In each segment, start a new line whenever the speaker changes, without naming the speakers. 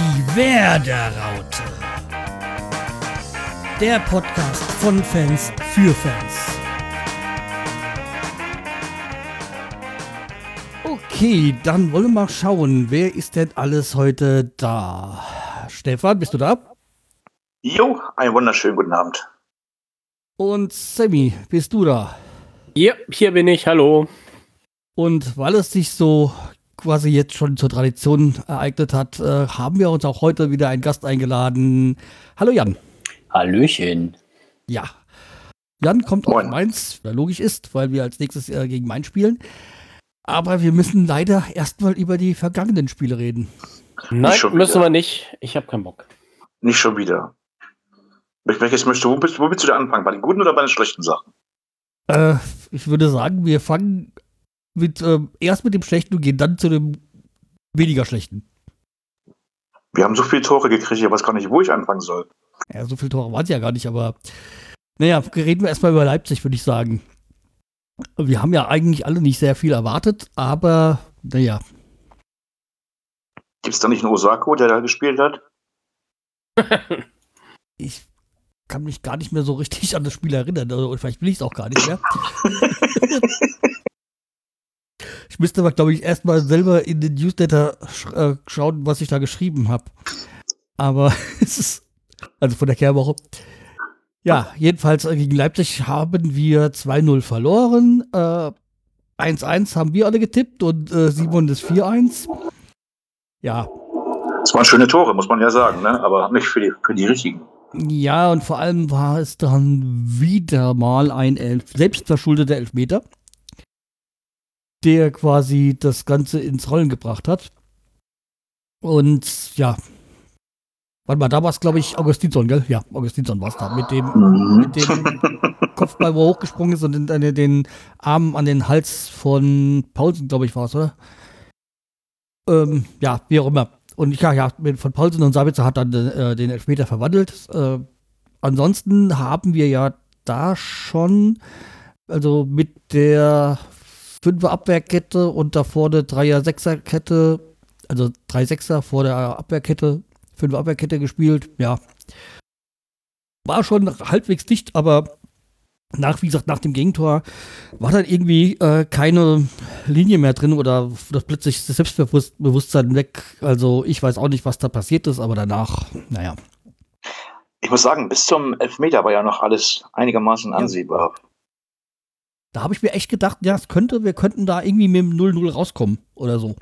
Die Werderaute. Der Podcast von Fans für Fans. Okay, dann wollen wir mal schauen, wer ist denn alles heute da? Stefan, bist du da?
Jo, einen wunderschönen guten Abend.
Und Sammy, bist du da?
Ja, hier bin ich, hallo.
Und weil es sich so quasi jetzt schon zur Tradition ereignet hat, äh, haben wir uns auch heute wieder einen Gast eingeladen. Hallo Jan.
Hallöchen.
Ja. Jan kommt aus
Moin.
Mainz, was logisch ist, weil wir als nächstes äh, gegen Mainz spielen. Aber wir müssen leider erstmal über die vergangenen Spiele reden.
Nein,
schon
müssen
wieder.
wir nicht. Ich habe keinen Bock.
Nicht schon wieder. Möchtest du? Wo, bist, wo willst du da anfangen? Bei den guten oder bei den schlechten Sachen?
Äh, ich würde sagen, wir fangen mit, ähm, erst mit dem Schlechten und gehen dann zu dem weniger Schlechten.
Wir haben so viele Tore gekriegt, ich weiß gar nicht, wo ich anfangen soll.
Ja, so viele Tore waren es ja gar nicht, aber naja, reden wir erstmal über Leipzig, würde ich sagen. Wir haben ja eigentlich alle nicht sehr viel erwartet, aber naja,
Gibt es da nicht einen Osako, der da gespielt hat?
ich kann mich gar nicht mehr so richtig an das Spiel erinnern. Oder vielleicht will ich es auch gar nicht mehr. ich müsste aber, glaube ich, erstmal selber in den Newsletter sch äh, schauen, was ich da geschrieben habe. Aber es ist, also von der Kehrwoche. Ja, jedenfalls äh, gegen Leipzig haben wir 2-0 verloren. Äh, 1-1 haben wir alle getippt und äh, Simon das 4-1. Ja,
Das waren schöne Tore, muss man ja sagen, ne? aber nicht für die, für die richtigen.
Ja, und vor allem war es dann wieder mal ein Elf selbstverschuldeter Elfmeter, der quasi das Ganze ins Rollen gebracht hat. Und ja, warte mal, da war es, glaube ich, Augustinsson, gell? Ja, Augustinsson war es da, mit dem,
Mhm.
mit dem Kopfball, wo er hochgesprungen ist und den, den, den Arm an den Hals von Paulsen, glaube ich, war es, oder? Ähm, ja, wie auch immer. Und ja, ja, mit- von Paulsen und Sabitzer hat dann äh, den Elfmeter verwandelt. Äh, ansonsten haben wir ja da schon, also mit der Fünfer Abwehrkette und da vorne Dreier Sechserkette, also drei Sechser vor der Abwehrkette, Fünfer Abwehrkette gespielt. Ja, war schon halbwegs dicht, aber nach, wie gesagt, nach dem Gegentor war dann irgendwie äh, keine Linie mehr drin oder das plötzlich das Selbstbewusstsein weg. Also ich weiß auch nicht, was da passiert ist, aber danach, naja.
Ich muss sagen, bis zum Elfmeter war ja noch alles einigermaßen ansehbar.
Da habe ich mir echt gedacht, ja, es könnte, wir könnten da irgendwie mit dem 0-0 rauskommen oder so.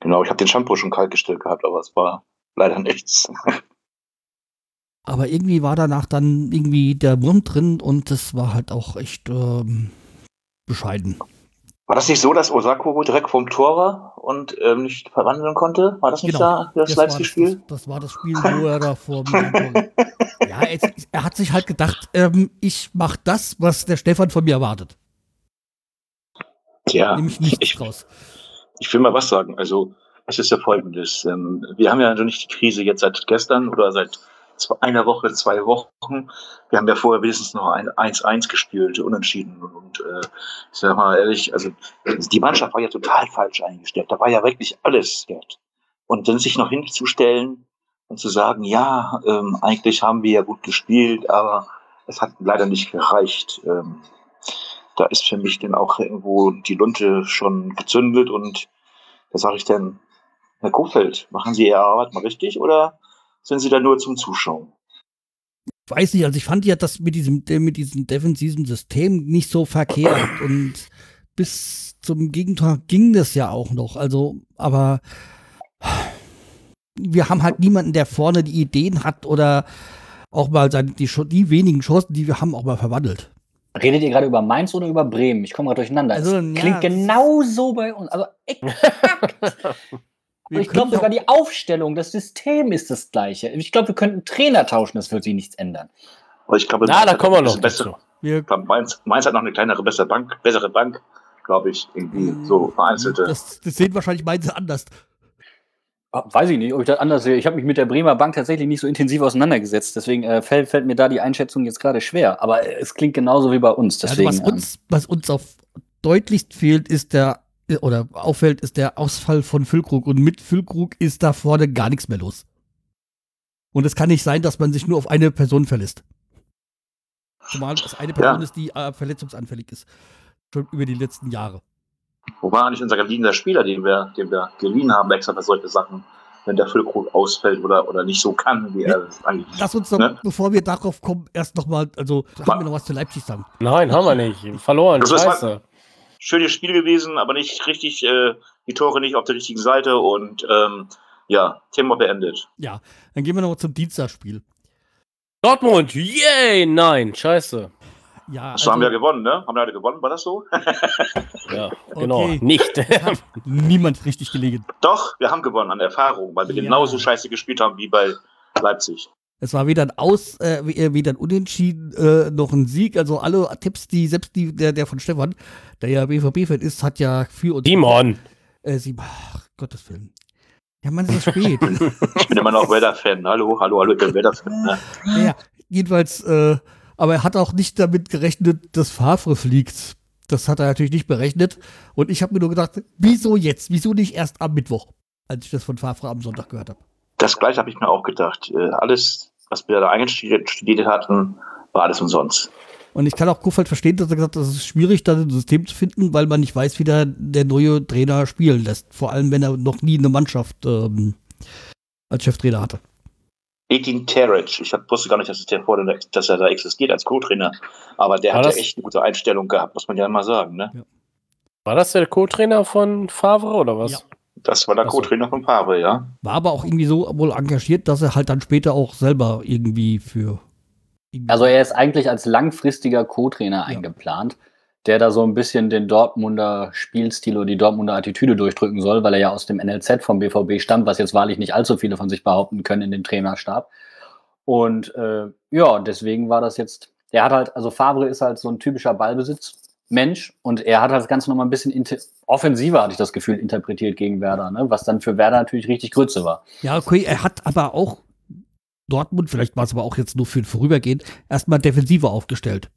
Genau, ich habe den Shampoo schon kalt gestellt gehabt, aber es war leider nichts.
Aber irgendwie war danach dann irgendwie der Wurm drin und das war halt auch echt ähm, bescheiden.
War das nicht so, dass Osako direkt vom Tor war und ähm, nicht verwandeln konnte? War das nicht
Genau.
da, das
war
Leipzig-Spiel?
Das, das war das Spiel, wo er da vor mir. ja, er, er hat sich halt gedacht, ähm, ich mach das, was der Stefan von mir erwartet.
Tja,
Nämlich nichts
ich,
draus.
ich will mal was sagen. Also, es ist ja folgendes. Ähm, wir haben ja also nicht die Krise jetzt seit gestern oder seit einer Woche, zwei Wochen. Wir haben ja vorher wenigstens noch ein 1-1 gespielt, unentschieden. Und äh, ich sag mal ehrlich, also die Mannschaft war ja total falsch eingestellt. Da war ja wirklich alles wert. Und dann sich noch hinzustellen und zu sagen, ja, ähm, eigentlich haben wir ja gut gespielt, aber es hat leider nicht gereicht. Ähm, da ist für mich dann auch irgendwo die Lunte schon gezündet und da sage ich dann, Herr Kofeld, machen Sie Ihre Arbeit mal richtig oder sind Sie da nur zum Zuschauen?
weiß nicht, also ich fand ja das mit diesem, mit diesem defensiven System nicht so verkehrt und bis zum Gegentor ging das ja auch noch. Also, aber wir haben halt niemanden, der vorne die Ideen hat oder auch mal seine, die, die wenigen Chancen, die wir haben, auch mal verwandelt.
Redet ihr gerade über Mainz oder über Bremen? Ich komme gerade durcheinander.
Also,
es
ja,
klingt
es-
genau so bei uns. Also exakt. Und ich glaube sogar die Aufstellung, das System ist das gleiche. Ich glaube, wir könnten Trainer tauschen, das wird sich nichts ändern.
Aber ich glaube,
Na, da kommen wir noch
wir,
Mainz, Mainz hat noch eine kleinere, bessere Bank, bessere Bank, glaube ich, irgendwie so vereinzelte.
das, das sehen wahrscheinlich Mainz anders.
Weiß ich nicht, ob ich das anders sehe. Ich habe mich mit der Bremer Bank tatsächlich nicht so intensiv auseinandergesetzt. Deswegen äh, fällt, fällt mir da die Einschätzung jetzt gerade schwer. Aber äh, es klingt genauso wie bei uns. Deswegen,
also was uns, was uns auf deutlichst fehlt, ist der, oder auffällt, ist der Ausfall von Füllkrug. Und mit Füllkrug ist da vorne gar nichts mehr los. Und es kann nicht sein, dass man sich nur auf eine Person verlässt. Zumal es eine Person ja. ist, die äh, verletzungsanfällig ist. Schon über die letzten Jahre.
Wo war eigentlich unser geliehender Spieler, den wir, den wir geliehen haben, extra für solche Sachen, wenn der Füllkrug ausfällt oder, oder nicht so kann, wie er
eigentlich. Lass uns doch, ne? bevor wir darauf kommen, erst nochmal, also haben wir noch was zu Leipzig sagen?
Nein, haben wir nicht. Verloren. Das Scheiße.
Schönes Spiel gewesen, aber nicht richtig, äh, die Tore nicht auf der richtigen Seite und ähm, ja, Thema beendet.
Ja, dann gehen wir noch zum Dienstagspiel.
Dortmund, yay, nein, scheiße.
Ja, also, haben wir ja gewonnen, ne? Haben wir gewonnen, war das so?
ja, genau, okay. nicht.
niemand richtig gelegen.
Doch, wir haben gewonnen an Erfahrung, weil wir ja. genauso scheiße gespielt haben wie bei Leipzig.
Es war weder ein Aus, äh, weder ein Unentschieden äh, noch ein Sieg. Also alle Tipps, die selbst die, der, der von Stefan, der ja BVB-Fan ist, hat ja für uns.
Simon!
Äh, Simon, ach, Gottes Willen. Ja, man ist spät.
ich bin immer noch Wetter-Fan. Hallo, hallo, hallo, ich bin Wetter-Fan. Ne?
Ja, jedenfalls, äh, aber er hat auch nicht damit gerechnet, dass Favre fliegt. Das hat er natürlich nicht berechnet. Und ich habe mir nur gedacht, wieso jetzt? Wieso nicht erst am Mittwoch, als ich das von Favre am Sonntag gehört habe?
Das gleiche habe ich mir auch gedacht. Äh, alles, was wir da eingestudiert hatten, war alles umsonst.
Und ich kann auch Kofeld verstehen, dass er gesagt hat, es ist schwierig, da ein System zu finden, weil man nicht weiß, wie der, der neue Trainer spielen lässt. Vor allem, wenn er noch nie eine Mannschaft ähm, als Cheftrainer hatte.
Edin Terec, ich wusste gar nicht, dass, der vor, dass er da existiert als Co-Trainer, aber der hat ja echt eine gute Einstellung gehabt, muss man ja mal sagen. Ne? Ja.
War das der Co-Trainer von Favre oder was? Ja.
Das war der Co-Trainer von Favre, ja.
War aber auch irgendwie so wohl engagiert, dass er halt dann später auch selber irgendwie für
also er ist eigentlich als langfristiger Co-Trainer ja. eingeplant, der da so ein bisschen den Dortmunder Spielstil oder die Dortmunder Attitüde durchdrücken soll, weil er ja aus dem NLZ vom BVB stammt, was jetzt wahrlich nicht allzu viele von sich behaupten können in dem Trainerstab. Und äh, ja, deswegen war das jetzt, er hat halt, also Fabre ist halt so ein typischer Ballbesitzmensch und er hat halt das Ganze nochmal ein bisschen offensiver, hatte ich das Gefühl, interpretiert gegen Werder, ne? was dann für Werder natürlich richtig Grütze war.
Ja, okay, er hat aber auch Dortmund, vielleicht war es aber auch jetzt nur für ein Vorübergehen, erstmal defensiver aufgestellt.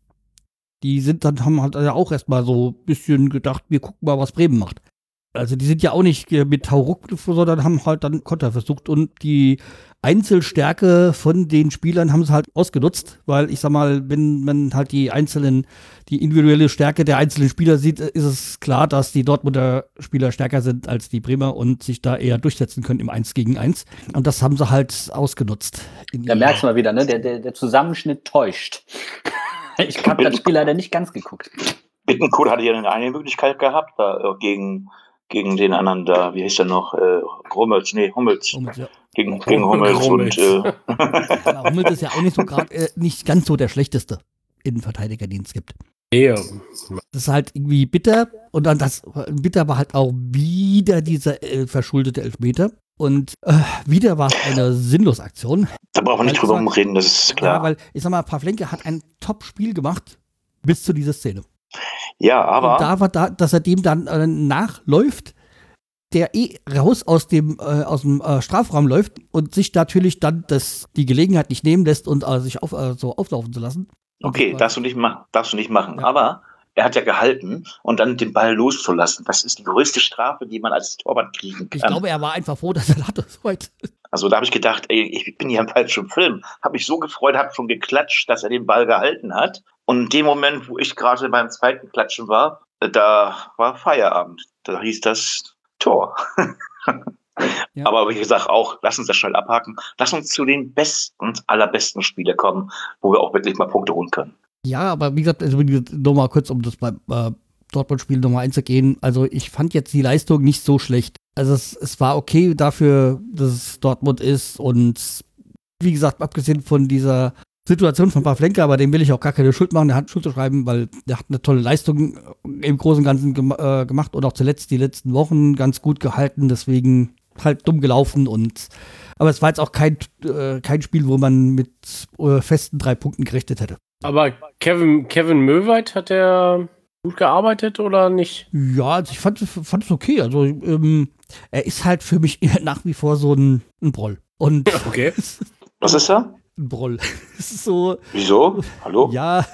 Die sind dann, haben halt ja auch erstmal so ein bisschen gedacht, wir gucken mal, was Bremen macht. Also die sind ja auch nicht mit Hauruck, sondern haben halt dann Konter versucht und die Einzelstärke von den Spielern haben sie halt ausgenutzt, weil ich sag mal, wenn man halt die einzelnen, die individuelle Stärke der einzelnen Spieler sieht, ist es klar, dass die Dortmunder Spieler stärker sind als die Bremer und sich da eher durchsetzen können im 1 gegen 1. Und das haben sie halt ausgenutzt.
Da merkst du mal wieder, ne? Der, der, der Zusammenschnitt täuscht. ich habe das Spiel leider nicht ganz geguckt.
Bittencourt hatte ja eine Möglichkeit gehabt, da, äh, gegen gegen den anderen da, wie hieß der noch? Äh, Hummels, nee, Hummels. Hummels ja. Gegen, gegen Hummels, Hummels. und äh
ja, Hummels ist ja auch nicht so gerade äh, nicht ganz so der schlechteste Innenverteidiger, den es gibt.
Ja.
Das ist halt irgendwie bitter und dann das bitter war halt auch wieder dieser äh, verschuldete Elfmeter. Und äh, wieder war es eine sinnlose Aktion.
Da brauchen wir nicht drüber reden, das ist klar. Ja,
weil ich sag mal, Pavlenke hat ein Top-Spiel gemacht bis zu dieser Szene.
Ja, aber.
Und da war da, dass er dem dann äh, nachläuft, der eh raus aus dem, äh, aus dem äh, Strafraum läuft und sich natürlich dann das, die Gelegenheit nicht nehmen lässt und äh, sich auf, äh, so auflaufen zu lassen.
Okay, darfst du nicht, ma darfst du nicht machen. Ja. Aber er hat ja gehalten und dann den Ball loszulassen. Das ist die größte Strafe, die man als Torwart kriegen kann.
Ich glaube, er war einfach froh, dass er hatte. Soweit.
Also da habe ich gedacht, ey, ich bin hier im falschen Film. Habe mich so gefreut, habe schon geklatscht, dass er den Ball gehalten hat. Und in dem Moment, wo ich gerade beim zweiten Klatschen war, da war Feierabend. Da hieß das Tor. ja. Aber wie gesagt, auch, lass uns das schnell abhaken. Lass uns zu den besten, allerbesten Spielen kommen, wo wir auch wirklich mal Punkte holen können.
Ja, aber wie gesagt, also nochmal kurz, um das beim äh, Dortmund-Spiel nochmal einzugehen. Also ich fand jetzt die Leistung nicht so schlecht. Also es, es war okay dafür, dass es Dortmund ist und wie gesagt, abgesehen von dieser Situation von Pavlenka, aber dem will ich auch gar keine Schuld machen, der hat Schuld zu schreiben, weil der hat eine tolle Leistung im Großen und Ganzen gem äh, gemacht und auch zuletzt die letzten Wochen ganz gut gehalten, deswegen halt dumm gelaufen und aber es war jetzt auch kein, äh, kein Spiel, wo man mit äh, festen drei Punkten gerechnet hätte.
Aber Kevin, Kevin Möweit hat er gut gearbeitet oder nicht?
Ja, also ich fand, fand es okay. Also ähm, er ist halt für mich nach wie vor so ein, ein Broll. Und
okay.
Was ist er?
Ein Broll. So.
Wieso? Hallo?
Ja.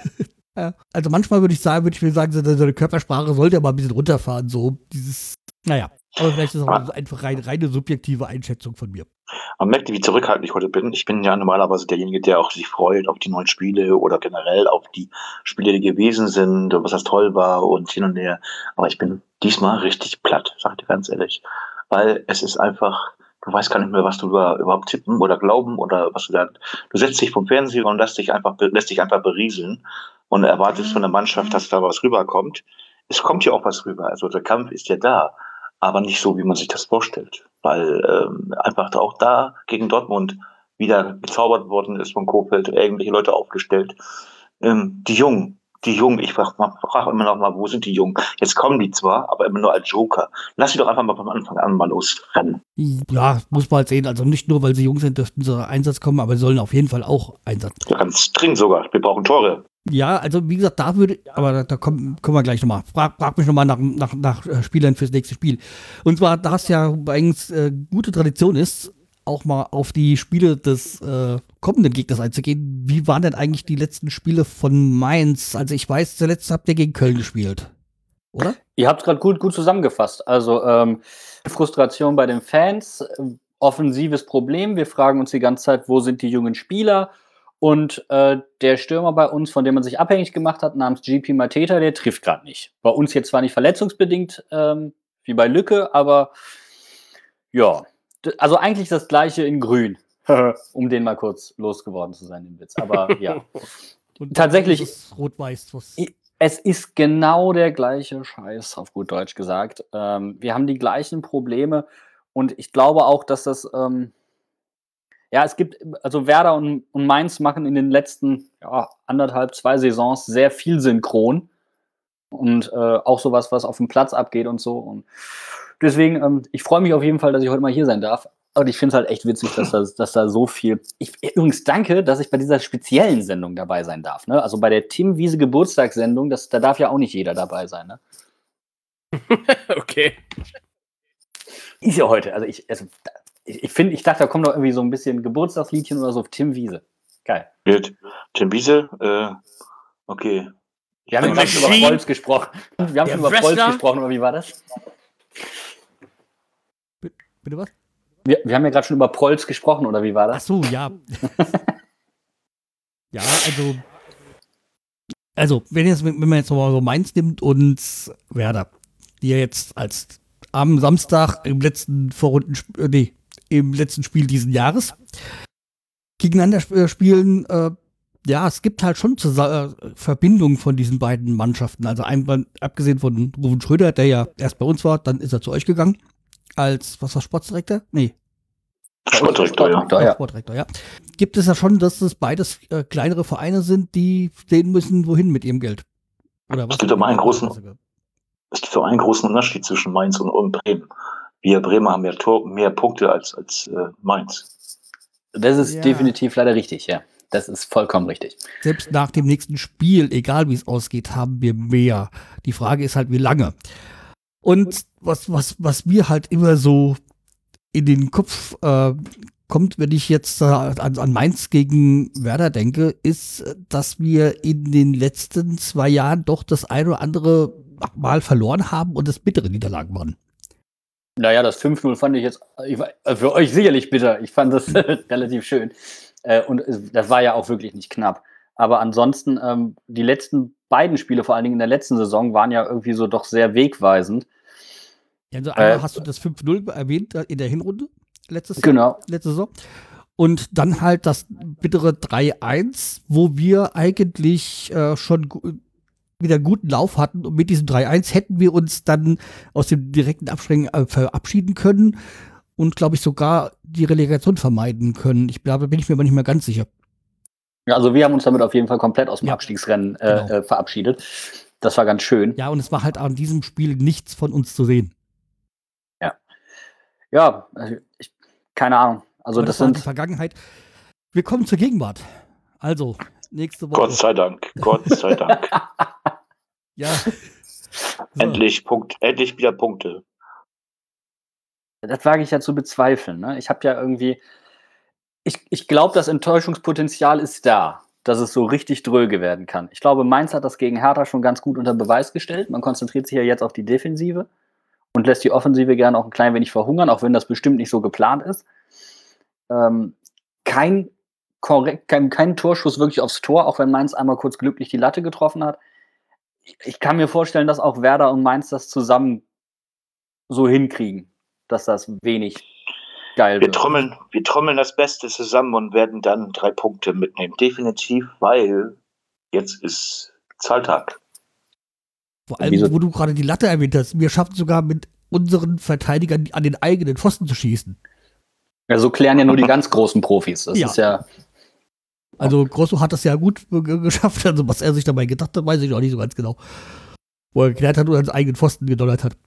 Also manchmal würde ich sagen, würde ich mir sagen, seine Körpersprache sollte er mal ein bisschen runterfahren. So dieses, naja. Aber vielleicht ist es auch ah. einfach rein, reine subjektive Einschätzung von mir.
Man merkt, wie zurückhaltend ich heute bin. Ich bin ja normalerweise derjenige, der auch sich freut auf die neuen Spiele oder generell auf die Spiele, die gewesen sind, was das toll war und hin und her. Aber ich bin diesmal richtig platt, sag ich dir ganz ehrlich. Weil es ist einfach, du weißt gar nicht mehr, was du da überhaupt tippen oder glauben oder was du da. Du setzt dich vom Fernseher und lässt dich einfach, lässt dich einfach berieseln und erwartest von der Mannschaft, dass da was rüberkommt. Es kommt ja auch was rüber. Also der Kampf ist ja da, aber nicht so, wie man sich das vorstellt. Weil ähm, einfach auch da gegen Dortmund wieder gezaubert worden ist von Kofeld, irgendwelche Leute aufgestellt. Ähm, die Jungen, die Jungen, ich frage frag immer noch mal, wo sind die Jungen? Jetzt kommen die zwar, aber immer nur als Joker. Lass sie doch einfach mal vom Anfang an mal losrennen.
Ja, muss man halt sehen. Also nicht nur, weil sie jung sind, dürften sie Einsatz kommen, aber sie sollen auf jeden Fall auch Einsatz.
Ja, ganz dringend sogar. Wir brauchen Tore.
Ja, also wie gesagt, da würde, aber da, da kommen, kommen wir gleich nochmal. Frag, frag mich nochmal nach, nach, nach äh, Spielern fürs nächste Spiel. Und zwar, da es ja eigentlich äh, gute Tradition ist, auch mal auf die Spiele des äh, kommenden Gegners einzugehen. Wie waren denn eigentlich die letzten Spiele von Mainz? Also ich weiß, zuletzt habt ihr gegen Köln gespielt, oder?
Ihr habt es gerade gut, gut zusammengefasst. Also ähm, Frustration bei den Fans, äh, offensives Problem. Wir fragen uns die ganze Zeit, wo sind die jungen Spieler? Und äh, der Stürmer bei uns, von dem man sich abhängig gemacht hat, namens GP Mateta, der trifft gerade nicht. Bei uns jetzt zwar nicht verletzungsbedingt, ähm, wie bei Lücke, aber ja, also eigentlich das gleiche in Grün, um den mal kurz losgeworden zu sein, den Witz. Aber ja,
Und
Tatsächlich-
Rot-Weiß. was-
es ist genau der gleiche Scheiß, auf gut Deutsch gesagt. Ähm, wir haben die gleichen Probleme und ich glaube auch, dass das, ähm, ja, es gibt, also Werder und, und Mainz machen in den letzten ja, anderthalb, zwei Saisons sehr viel synchron und äh, auch sowas, was auf dem Platz abgeht und so. Und deswegen, ähm, ich freue mich auf jeden Fall, dass ich heute mal hier sein darf. Und ich finde es halt echt witzig, dass da, dass da so viel. Ich, übrigens danke, dass ich bei dieser speziellen Sendung dabei sein darf. Ne? Also bei der Tim Wiese Geburtstagssendung, das, da darf ja auch nicht jeder dabei sein. Ne?
Okay.
Ist ja heute. Also ich, also, ich, ich finde, ich dachte, da kommt doch irgendwie so ein bisschen Geburtstagsliedchen oder so auf Tim Wiese. Geil.
Wird Tim Wiese, äh, okay.
Wir haben gerade schon über. Prolls gesprochen. Wir haben über
Wrestler.
gesprochen, oder wie war das?
Bitte was?
Wir, wir haben ja gerade schon über Prolls gesprochen, oder wie war
Ach
das?
so, ja. ja, also. Also, wenn, jetzt, wenn man jetzt mal so Mainz nimmt und Werder, die ja jetzt als am Samstag im letzten Vorrunden, äh, nee, im letzten Spiel diesen Jahres gegeneinander sp äh, spielen, äh, ja, es gibt halt schon Zusa äh, Verbindungen von diesen beiden Mannschaften. Also einmal, abgesehen von Ruven Schröder, der ja erst bei uns war, dann ist er zu euch gegangen. Als, was war Sportdirektor? Nee,
Sportdirektor, ja.
Sportdirektor, ja.
Sportdirektor, ja. Gibt es ja schon, dass es beides äh, kleinere Vereine sind, die sehen müssen, wohin mit ihrem Geld. Oder was?
Es gibt aber einen großen- Es gibt einen großen Unterschied zwischen Mainz und Bremen. Wir Bremer haben mehr, Tor, mehr Punkte als, als äh, Mainz.
Das ist
Ja.
definitiv leider richtig, ja. Das ist vollkommen richtig.
Selbst nach dem nächsten Spiel, egal wie es ausgeht, haben wir mehr. Die Frage ist halt, wie lange. Und was, was, was mir halt immer so in den Kopf äh, kommt, wenn ich jetzt äh, an, an Mainz gegen Werder denke, ist, dass wir in den letzten zwei Jahren doch das ein oder andere Mal verloren haben und es bittere Niederlagen waren.
Naja, das 5-0 fand ich jetzt ich, war- äh, für euch sicherlich bitter. Ich fand das relativ schön. Äh, und das war ja auch wirklich nicht knapp. Aber ansonsten, ähm, die letzten beiden Spiele, vor allen Dingen in der letzten Saison, waren ja irgendwie so doch sehr wegweisend.
Also einmal
Äh,
hast du das 5-0 erwähnt äh, in der Hinrunde letztes Jahr.
Genau.
letzte Saison. Und dann halt das bittere 3-1, wo wir eigentlich äh, schon wieder guten Lauf hatten. Und mit diesem 3-1 hätten wir uns dann aus dem direkten Abspringen äh, verabschieden können und, glaube ich, sogar die Relegation vermeiden können. Ich glaube, da bin ich mir aber nicht mehr ganz sicher.
Ja, also wir haben uns damit auf jeden Fall komplett aus dem
Ja,
Abstiegsrennen äh,
genau.
äh, verabschiedet. Das war ganz schön.
Ja, und es war halt an diesem Spiel nichts von uns zu sehen.
Ja, also ich, keine Ahnung. Also
Aber
das
war die
sind
Vergangenheit. Wir kommen zur Gegenwart. Also, nächste Woche.
Gott sei Dank, Gott sei Dank.
Ja. So.
endlich, Punkt, endlich wieder Punkte.
das wage ich ja zu bezweifeln. Ne? Ich habe ja irgendwie, ich, ich glaube, das Enttäuschungspotenzial ist da, dass es so richtig dröge werden kann. Ich glaube, Mainz hat das gegen Hertha schon ganz gut unter Beweis gestellt. Man konzentriert sich ja jetzt auf die Defensive und lässt die Offensive gerne auch ein klein wenig verhungern, auch wenn das bestimmt nicht so geplant ist. Ähm, kein korrekt, kein, kein Torschuss wirklich aufs Tor, auch wenn Mainz einmal kurz glücklich die Latte getroffen hat. Ich, kann mir vorstellen, dass auch Werder und Mainz das zusammen so hinkriegen, dass das wenig geil
Wir
wird.
trommeln, wir trommeln das Beste zusammen und werden dann drei Punkte mitnehmen. Definitiv, weil jetzt ist Zahltag.
Vor allem,
Wieso-
wo du gerade die Latte erwähnt hast. Wir schaffen sogar mit unseren Verteidigern an den eigenen Pfosten zu schießen.
Ja, so klären ja nur die ganz großen Profis. Das
Ja.
ist ja,
Also Grosso hat das ja gut geschafft. Also was er sich dabei gedacht hat, weiß ich auch nicht so ganz genau. Wo er geklärt hat und ans eigenen Pfosten gedonnert hat.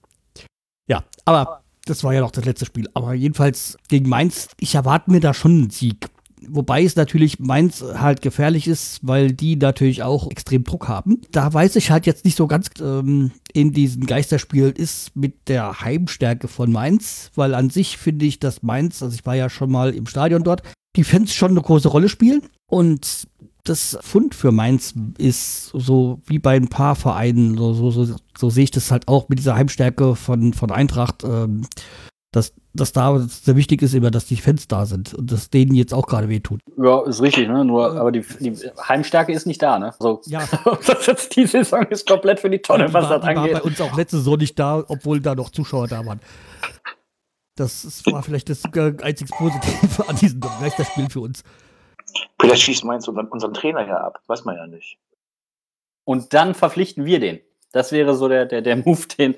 Ja, aber das war ja noch das letzte Spiel. Aber jedenfalls gegen Mainz, ich erwarte mir da schon einen Sieg. Wobei es natürlich Mainz halt gefährlich ist, weil die natürlich auch extrem Druck haben. Da weiß ich halt jetzt nicht so ganz ähm, in diesen Geisterspielen ist mit der Heimstärke von Mainz, weil an sich finde ich, dass Mainz, also ich war ja schon mal im Stadion dort, die Fans schon eine große Rolle spielen. Und das Fund für Mainz ist so wie bei ein paar Vereinen, so, so, so, so sehe ich das halt auch mit dieser Heimstärke von, von Eintracht, ähm, dass, dass da sehr wichtig ist immer, dass die Fans da sind und dass denen jetzt auch gerade wehtut.
ja, ist richtig, ne? Nur, aber die, die Heimstärke ist nicht da, ne? So,
Ja.
das jetzt, die Saison ist komplett für die Tonne,
die
was
war,
das
die war bei
angeht.
uns auch letzte Saison nicht da, obwohl da noch Zuschauer da waren. Das war vielleicht das einzig Positive an diesem Geisterspiel für uns.
Vielleicht schießt Mainz unseren, unseren Trainer ja ab. Weiß man ja nicht.
Und dann verpflichten wir den. Das wäre so der, der, der Move, den.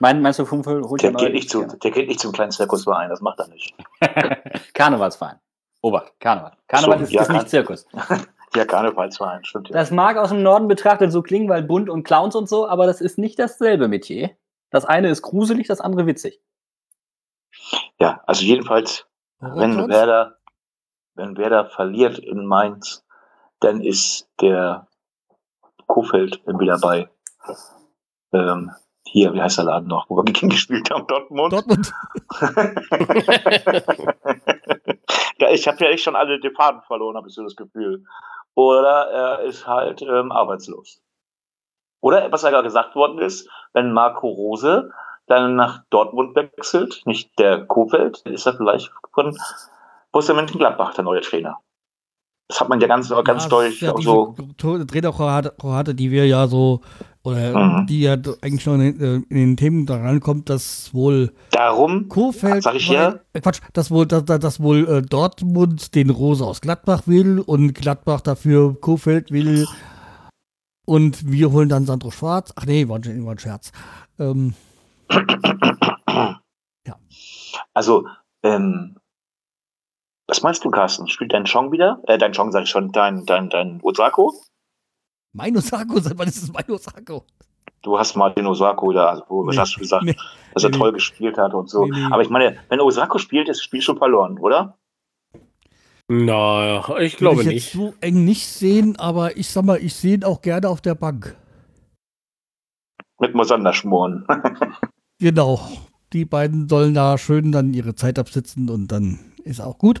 Mein, meinst du, Fünf holt
Der geht, nicht zu, der geht nicht zum kleinen Zirkusverein. Das macht er nicht.
Karnevalsverein. Obacht, Karneval. Karneval
So,
ist,
ja,
ist nicht Zirkus.
Ja, Karnevalsverein. Stimmt ja.
Das mag aus dem Norden betrachtet so klingen, weil bunt und Clowns und so, aber das ist nicht dasselbe Metier. Das eine ist gruselig, das andere witzig.
Ja, also jedenfalls, wenn? Werder, wenn Werder verliert in Mainz, dann ist der Kofeld wieder bei ähm, hier, wie heißt der Laden noch, wo wir gegen gespielt haben, Dortmund.
Dortmund.
ja, ich habe ja echt schon alle Faden verloren, habe ich so das Gefühl. Oder er ist halt ähm, arbeitslos. Oder was ja gesagt worden ist, wenn Marco Rose dann nach Dortmund wechselt, nicht der Kofeld, ist er vielleicht von Borussia Mönchengladbach der neue Trainer. Das hat man ja ganz, ganz
Ja,
deutlich
ja
so.
To- Trainerrohate, die wir ja so, oder
Mhm.
die ja eigentlich noch in, den- in den Themen da rankommt, dass wohl
Darum,
Kofeld,
Sag ich ja.
äh, Quatsch, dass wohl, dass, dass wohl äh, Dortmund den Rose aus Gladbach will und Gladbach dafür Kofeld will und wir holen dann Sandro Schwarz. Ach nee, war ein, war ein Scherz. Ähm,
also, ähm, was meinst du, Carsten? Spielt dein Chong wieder? Äh, dein Chong sag ich schon, dein, dein, dein Osako?
Mein Osako, seit wann ist es mein Osako?
Du hast mal den Osako da, also, wo, was
Nee,
hast du gesagt?
nee,
dass er
nee,
toll gespielt hat und so.
Nee, nee.
Aber ich meine, wenn Osako spielt, ist das Spiel schon verloren, oder?
Na, ich
Würde
glaube
ich jetzt
nicht.
so eng nicht sehen, aber ich sag mal, ich sehe ihn auch gerne auf der Bank.
Mit Mosander schmoren.
Genau. Die beiden sollen da schön dann ihre Zeit absitzen und dann ist auch gut.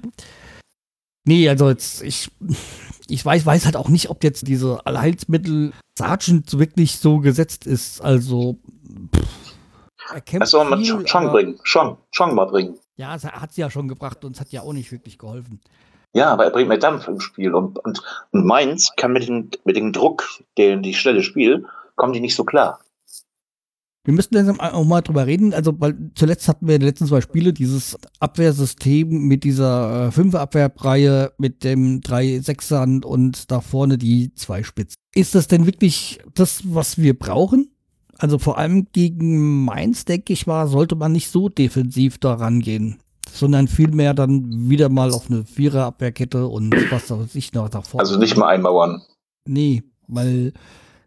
Nee, also jetzt, ich, ich weiß, weiß halt auch nicht, ob jetzt diese Allheilsmittel Sergeant wirklich so gesetzt ist. Also, pff, er kämpft
soll man
viel,
bringen. Chong, Chong mal bringen.
Ja, es hat sie ja schon gebracht und es hat ja auch nicht wirklich geholfen.
Ja, aber er bringt mehr Dampf im Spiel. Und, und, und Mainz kann mit dem, mit dem Druck, den die schnelle Spiel, kommen die nicht so klar.
Wir müssten langsam auch mal drüber reden. Also, weil zuletzt hatten wir in den letzten zwei Spiele dieses Abwehrsystem mit dieser äh, Fünfer-Abwehrreihe mit dem drei Sechsern und da vorne die zwei Spitzen. Ist das denn wirklich das, was wir brauchen? Also vor allem gegen Mainz, denke ich mal, sollte man nicht so defensiv da rangehen, sondern vielmehr dann wieder mal auf eine Vierer-Abwehrkette und was weiß ich noch da vorne.
Also nicht mal einmauern.
Nee, weil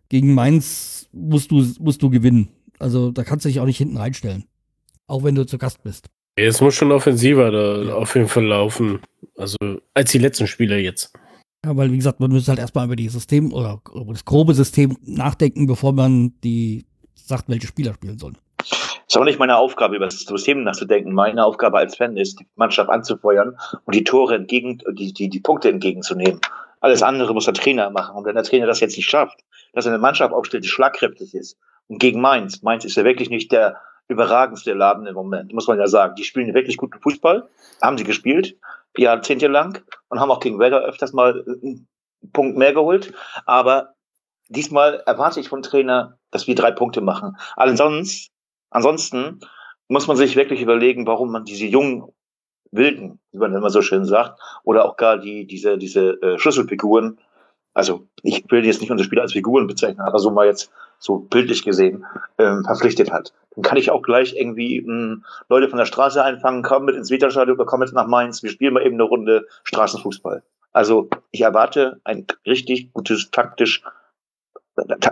gegen Mainz musst du, musst du gewinnen. Also da kannst du dich auch nicht hinten reinstellen. Auch wenn du zu Gast bist.
Es muss schon offensiver da auf jeden Fall laufen. Also als die letzten Spiele jetzt.
Ja, weil, wie gesagt, man müsste halt erstmal über die System oder über das grobe System nachdenken, bevor man die sagt, welche Spieler spielen sollen.
Ist auch nicht meine Aufgabe, über das System nachzudenken. Meine Aufgabe als Fan ist, die Mannschaft anzufeuern und die Tore entgegen, die, die, die Punkte entgegenzunehmen. Alles andere muss der Trainer machen. Und wenn der Trainer das jetzt nicht schafft, dass er eine Mannschaft aufstellt, die schlagkräftig ist. Und gegen Mainz. Mainz ist ja wirklich nicht der überragendste Laden im Moment, muss man ja sagen. Die spielen wirklich guten Fußball, haben sie gespielt. jahrzehntelang und haben auch gegen Werder öfters mal einen Punkt mehr geholt. Aber diesmal erwarte ich vom Trainer, dass wir drei Punkte machen. Ansonsten, ansonsten muss man sich wirklich überlegen, warum man diese jungen Wilden, wie man immer so schön sagt, oder auch gar die, diese, diese äh, Schlüsselfiguren, also ich will jetzt nicht unsere Spieler als Figuren bezeichnen, aber so mal jetzt so bildlich gesehen, ähm, verpflichtet hat. Dann kann ich auch gleich irgendwie mh, hm, Leute von der Straße einfangen, komm mit ins Weterstadion oder komm jetzt nach Mainz, wir spielen mal eben eine Runde Straßenfußball. Also ich erwarte ein richtig gutes, taktisch,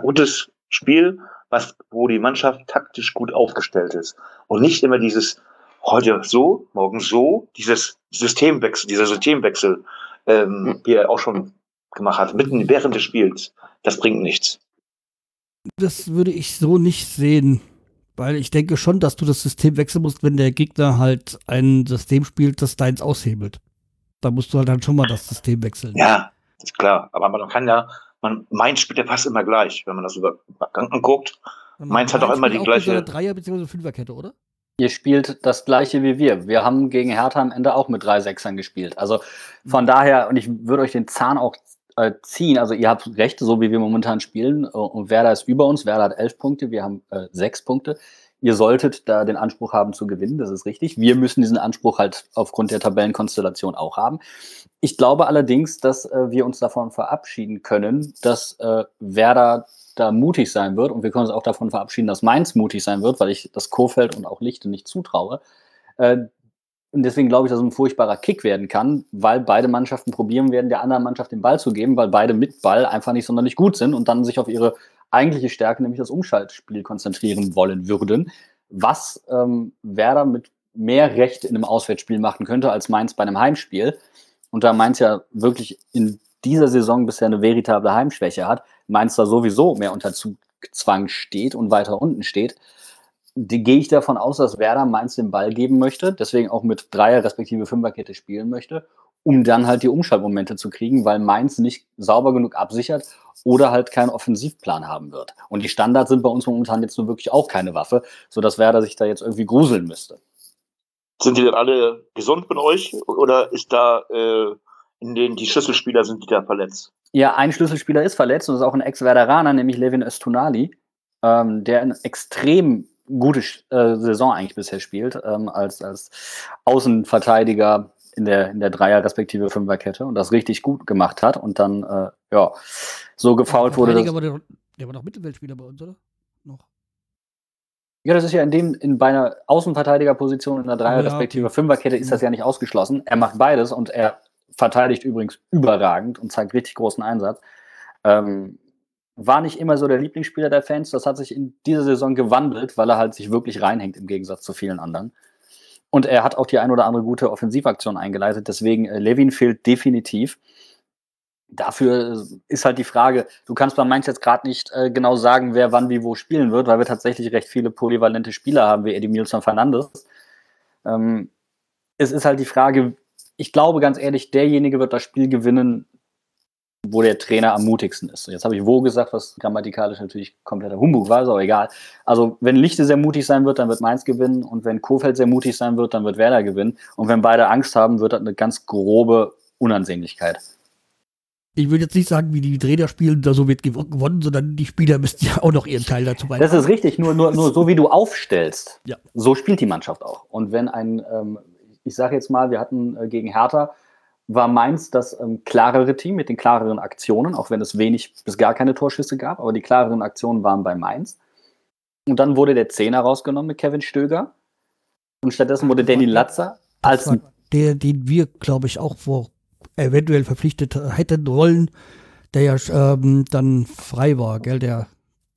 gutes Spiel, was, wo die Mannschaft taktisch gut aufgestellt ist. Und nicht immer dieses heute so, morgen so, dieses Systemwechsel, dieser Systemwechsel, ähm, wie er auch schon gemacht hat, mitten während des Spiels, das bringt nichts.
Das würde ich so nicht sehen. Weil ich denke schon, dass du das System wechseln musst, wenn der Gegner halt ein System spielt, das deins aushebelt. Da musst du halt dann schon mal das System wechseln.
Ja, ist klar. Aber man kann ja, man, Mainz spielt ja fast immer gleich, wenn man das über anguckt. Mainz hat auch immer die gleiche.
Dreier- bzw. Fünferkette, oder?
Ihr spielt das gleiche wie wir. Wir haben gegen Hertha am Ende auch mit drei Sechsern gespielt. Also von daher, und ich würde euch den Zahn auch äh, ziehen. Also ihr habt recht, so wie wir momentan spielen. Und Werder ist über uns. Werder hat elf Punkte, wir haben äh, sechs Punkte. Ihr solltet da den Anspruch haben zu gewinnen, das ist richtig. Wir müssen diesen Anspruch halt aufgrund der Tabellenkonstellation auch haben. Ich glaube allerdings, dass äh, wir uns davon verabschieden können, dass äh, Werder da mutig sein wird und wir können uns auch davon verabschieden, dass Mainz mutig sein wird, weil ich das Kofeld und auch Lichte nicht zutraue. Äh, und deswegen glaube ich, dass es ein furchtbarer Kick werden kann, weil beide Mannschaften probieren werden, der anderen Mannschaft den Ball zu geben, weil beide mit Ball einfach nicht sonderlich gut sind und dann sich auf ihre eigentliche Stärke, nämlich das Umschaltspiel, konzentrieren wollen würden. Was ähm, Werder mit mehr Recht in einem Auswärtsspiel machen könnte als Mainz bei einem Heimspiel. Und da Mainz ja wirklich in dieser Saison bisher eine veritable Heimschwäche hat, Mainz da sowieso mehr unter Zugzwang steht und weiter unten steht, gehe ich davon aus, dass Werder Mainz den Ball geben möchte, deswegen auch mit Dreier- respektive Fünferkette spielen möchte, um dann halt die Umschaltmomente zu kriegen, weil Mainz nicht sauber genug absichert oder halt keinen Offensivplan haben wird. Und die Standards sind bei uns momentan jetzt nur wirklich auch keine Waffe, sodass Werder sich da jetzt irgendwie gruseln müsste.
Sind die denn alle gesund von euch oder ist da äh, in denen die Schlüsselspieler sind, die da verletzt?
Ja, ein Schlüsselspieler ist verletzt und ist auch ein Ex-Werderaner, nämlich Levin Östunali, ähm, der ein extrem gute äh, Saison eigentlich bisher spielt, ähm, als, als Außenverteidiger in der, in der Dreier- respektive Fünferkette und das richtig gut gemacht hat und dann, äh, ja, so gefault wurde.
Dass, der, der war doch Mittelfeldspieler bei uns, oder? Noch.
Ja, das ist ja in dem, in bei einer Außenverteidigerposition in der Dreier- respektive okay. Fünferkette ist das ja nicht ausgeschlossen. Er macht beides und er verteidigt übrigens überragend und zeigt richtig großen Einsatz. Ähm, war nicht immer so der Lieblingsspieler der Fans. Das hat sich in dieser Saison gewandelt, weil er halt sich wirklich reinhängt im Gegensatz zu vielen anderen. Und er hat auch die ein oder andere gute Offensivaktion eingeleitet. Deswegen, äh, Levin fehlt definitiv. Dafür ist halt die Frage, du kannst bei Mainz jetzt gerade nicht äh, genau sagen, wer wann wie wo spielen wird, weil wir tatsächlich recht viele polyvalente Spieler haben, wie Eddie Milson Fernandes. Ähm, es ist halt die Frage, ich glaube ganz ehrlich, derjenige wird das Spiel gewinnen, wo der Trainer am mutigsten ist. Jetzt habe ich wo gesagt, was grammatikalisch natürlich kompletter Humbug war, ist aber egal. Also wenn Lichte sehr mutig sein wird, dann wird Mainz gewinnen und wenn Kofeld sehr mutig sein wird, dann wird Werder gewinnen und wenn beide Angst haben, wird das eine ganz grobe Unansehnlichkeit.
Ich würde jetzt nicht sagen, wie die Trainer spielen, da so wird gewonnen, sondern die Spieler müssten ja auch noch ihren Teil dazu
beitragen. Das ist richtig, nur, nur, nur so wie du aufstellst,
ja.
so spielt die Mannschaft auch. Und wenn ein, ähm, ich sage jetzt mal, wir hatten äh, gegen Hertha war Mainz das ähm, klarere Team mit den klareren Aktionen, auch wenn es wenig bis gar keine Torschüsse gab, aber die klareren Aktionen waren bei Mainz. Und dann wurde der Zehner rausgenommen mit Kevin Stöger. Und stattdessen wurde Danny Latzer als.
Der, den wir, glaube ich, auch vor eventuell verpflichtet hätten wollen, der ja ähm, dann frei war, gell, der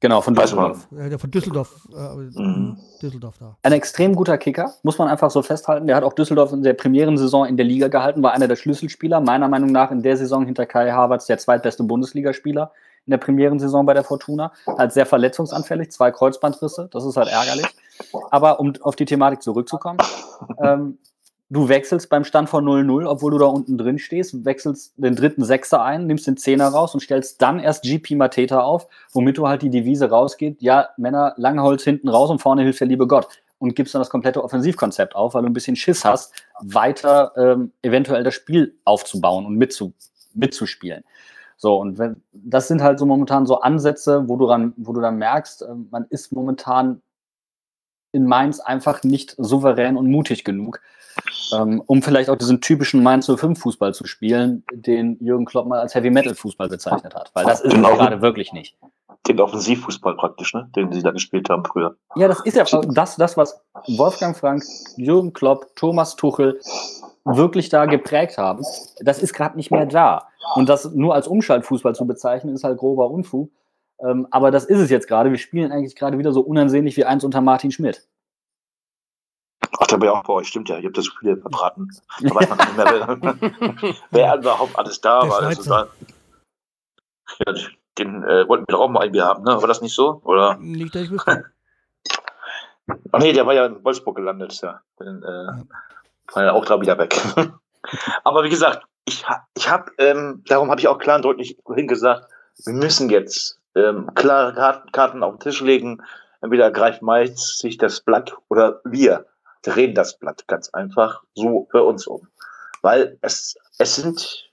Genau, von Düsseldorf.
Ja, von Düsseldorf. Äh, mhm. Düsseldorf da.
Ein extrem guter Kicker, muss man einfach so festhalten. Der hat auch Düsseldorf in der Premierensaison in der Liga gehalten, war einer der Schlüsselspieler. Meiner Meinung nach in der Saison hinter Kai Havertz der zweitbeste Bundesligaspieler in der Premierensaison bei der Fortuna. Halt sehr verletzungsanfällig, zwei Kreuzbandrisse, das ist halt ärgerlich. Aber um auf die Thematik zurückzukommen, ähm, du wechselst beim Stand von 0-0, obwohl du da unten drin stehst, wechselst den dritten Sechser ein, nimmst den Zehner raus und stellst dann erst GP Mateta auf, womit du halt die Devise rausgeht, ja, Männer, Langholz hinten raus und vorne hilft der liebe Gott. und gibst dann das komplette Offensivkonzept auf, weil du ein bisschen Schiss hast, weiter ähm, eventuell das Spiel aufzubauen und mitzu, mitzuspielen. So, und wenn, das sind halt so momentan so Ansätze, wo du, ran, wo du dann merkst, äh, man ist momentan in Mainz einfach nicht souverän und mutig genug, um vielleicht auch diesen typischen Mainz 05 Fußball zu spielen, den Jürgen Klopp mal als Heavy Metal Fußball bezeichnet hat. Weil das ist gerade wirklich nicht.
Den Offensivfußball praktisch, ne? den sie da gespielt haben früher.
Ja, das ist ja das, das, was Wolfgang Frank, Jürgen Klopp, Thomas Tuchel wirklich da geprägt haben. Das ist gerade nicht mehr da. Und das nur als Umschaltfußball zu bezeichnen, ist halt grober Unfug. Ähm, aber das ist es jetzt gerade. Wir spielen eigentlich gerade wieder so unansehnlich wie eins unter Martin Schmidt.
Ach, da war ja auch bei euch, stimmt ja. Ihr habt das so viele verbraten. Da weiß man nicht mehr, wer, wer überhaupt alles da
Der
war. Also da, ja, den äh, wollten wir doch auch mal irgendwie haben, ne? War das nicht so? Oder?
Nicht, dass ich wüsste.
Ach nee, der war ja in Wolfsburg gelandet, ja. Dann, äh, war ja auch da wieder weg. Aber wie gesagt, ich, ich habe, ähm, darum habe ich auch klar und deutlich vorhin gesagt, wir müssen jetzt ähm, klare Karten, Karten auf den Tisch legen. Entweder greift Mainz sich das Blatt oder wir drehen das Blatt ganz einfach so für uns um. Weil es, es sind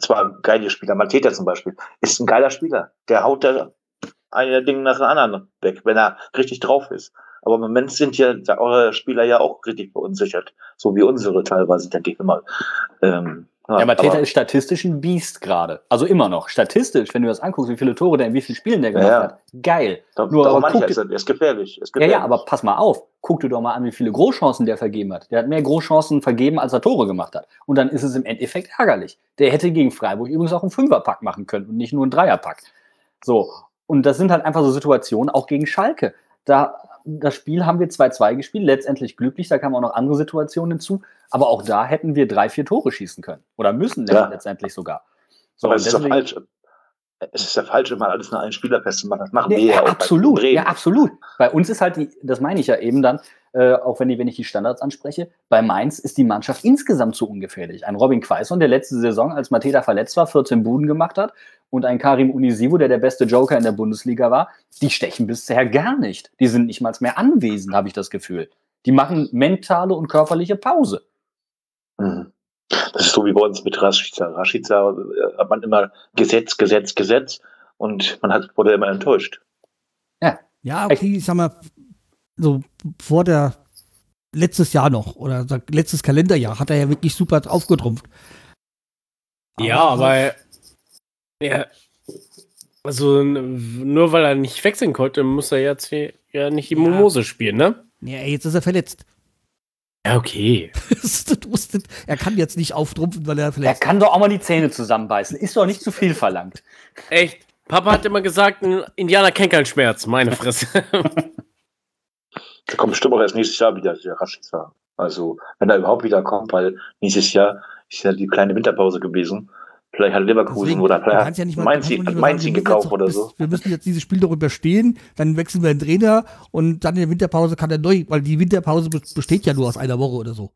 zwar geile Spieler, Mateta zum Beispiel, ist ein geiler Spieler. Der haut da ein Ding nach dem anderen weg, wenn er richtig drauf ist. Aber im Moment sind ja eure Spieler ja auch richtig verunsichert, so wie unsere teilweise, denke ich mal. Ähm,
Ja, Mateta ist statistisch ein Biest gerade. Also immer noch. Statistisch, wenn du das anguckst, wie viele Tore der in wie vielen Spielen der gemacht
Ja, ja.
hat. Geil.
Da,
Nur,
darum
aber
ich,
guck
ja, er ist gefährlich. Ist
Ja,
gefährlich.
ja, aber pass mal auf. Guck dir doch mal an, wie viele Großchancen der vergeben hat. Der hat mehr Großchancen vergeben, als er Tore gemacht hat. Und dann ist es im Endeffekt ärgerlich. Der hätte gegen Freiburg übrigens auch einen Fünferpack machen können und nicht nur einen Dreierpack. So. Und das sind halt einfach so Situationen, auch gegen Schalke. Da, das Spiel haben wir 2-2 gespielt, letztendlich glücklich, da kamen auch noch andere Situationen hinzu. Aber auch da hätten wir drei, vier Tore schießen können. Oder müssen
Ja.
letztendlich sogar. So,
aber es ist ja
deswegen-
falsch. Es ist ja falsch, immer alles nach einen Spieler festzumachen. Das machen
Ja,
wir ja,
ja,
auch
absolut. Ja, absolut. Bei uns ist halt die, das meine ich ja eben dann, äh, auch wenn, die, wenn ich die Standards anspreche, bei Mainz ist die Mannschaft insgesamt zu ungefährlich. Ein Robin Quaison, der letzte Saison, als Mateta verletzt war, 14 Buden gemacht hat und ein Karim Unisivo, der der beste Joker in der Bundesliga war, die stechen bisher gar nicht. Die sind nicht mal mehr anwesend, habe ich das Gefühl. Die machen mentale und körperliche Pause.
Mhm. Das ist so wie bei uns mit Rashica. Rashica äh, hat man immer Gesetz, Gesetz, Gesetz und man hat, wurde immer enttäuscht.
Ja, okay, ich sag mal, so vor der letztes Jahr noch oder letztes Kalenderjahr hat er ja wirklich super aufgetrumpft.
Ja, aber ja, also nur weil er nicht wechseln konnte, muss er jetzt hier ja nicht die
Ja.
Spielen, ne?
Ja, jetzt ist er verletzt.
Ja, okay.
Nicht- er kann jetzt nicht auftrumpfen, weil er
Er
verletzt
kann doch auch mal die Zähne zusammenbeißen. Ist doch nicht zu viel verlangt.
Echt? Papa hat immer gesagt, ein Indianer kennt keinen Schmerz. Meine Fresse.
Der kommt bestimmt auch erst nächstes Jahr wieder, der Rashica. Also, wenn er überhaupt wieder kommt, weil nächstes Jahr ist ja die kleine Winterpause gewesen. Vielleicht hat Leverkusen
Deswegen,
oder vielleicht
kannst ja nicht
hat
mal-
Mainz,
nicht
hat
mal
Mainz
sagen,
ihn
wir müssen
gekauft
jetzt
oder so.
Wir müssen jetzt dieses Spiel doch überstehen, dann wechseln wir den Trainer und dann in der Winterpause kann er neu, weil die Winterpause be- besteht ja nur aus einer Woche oder so.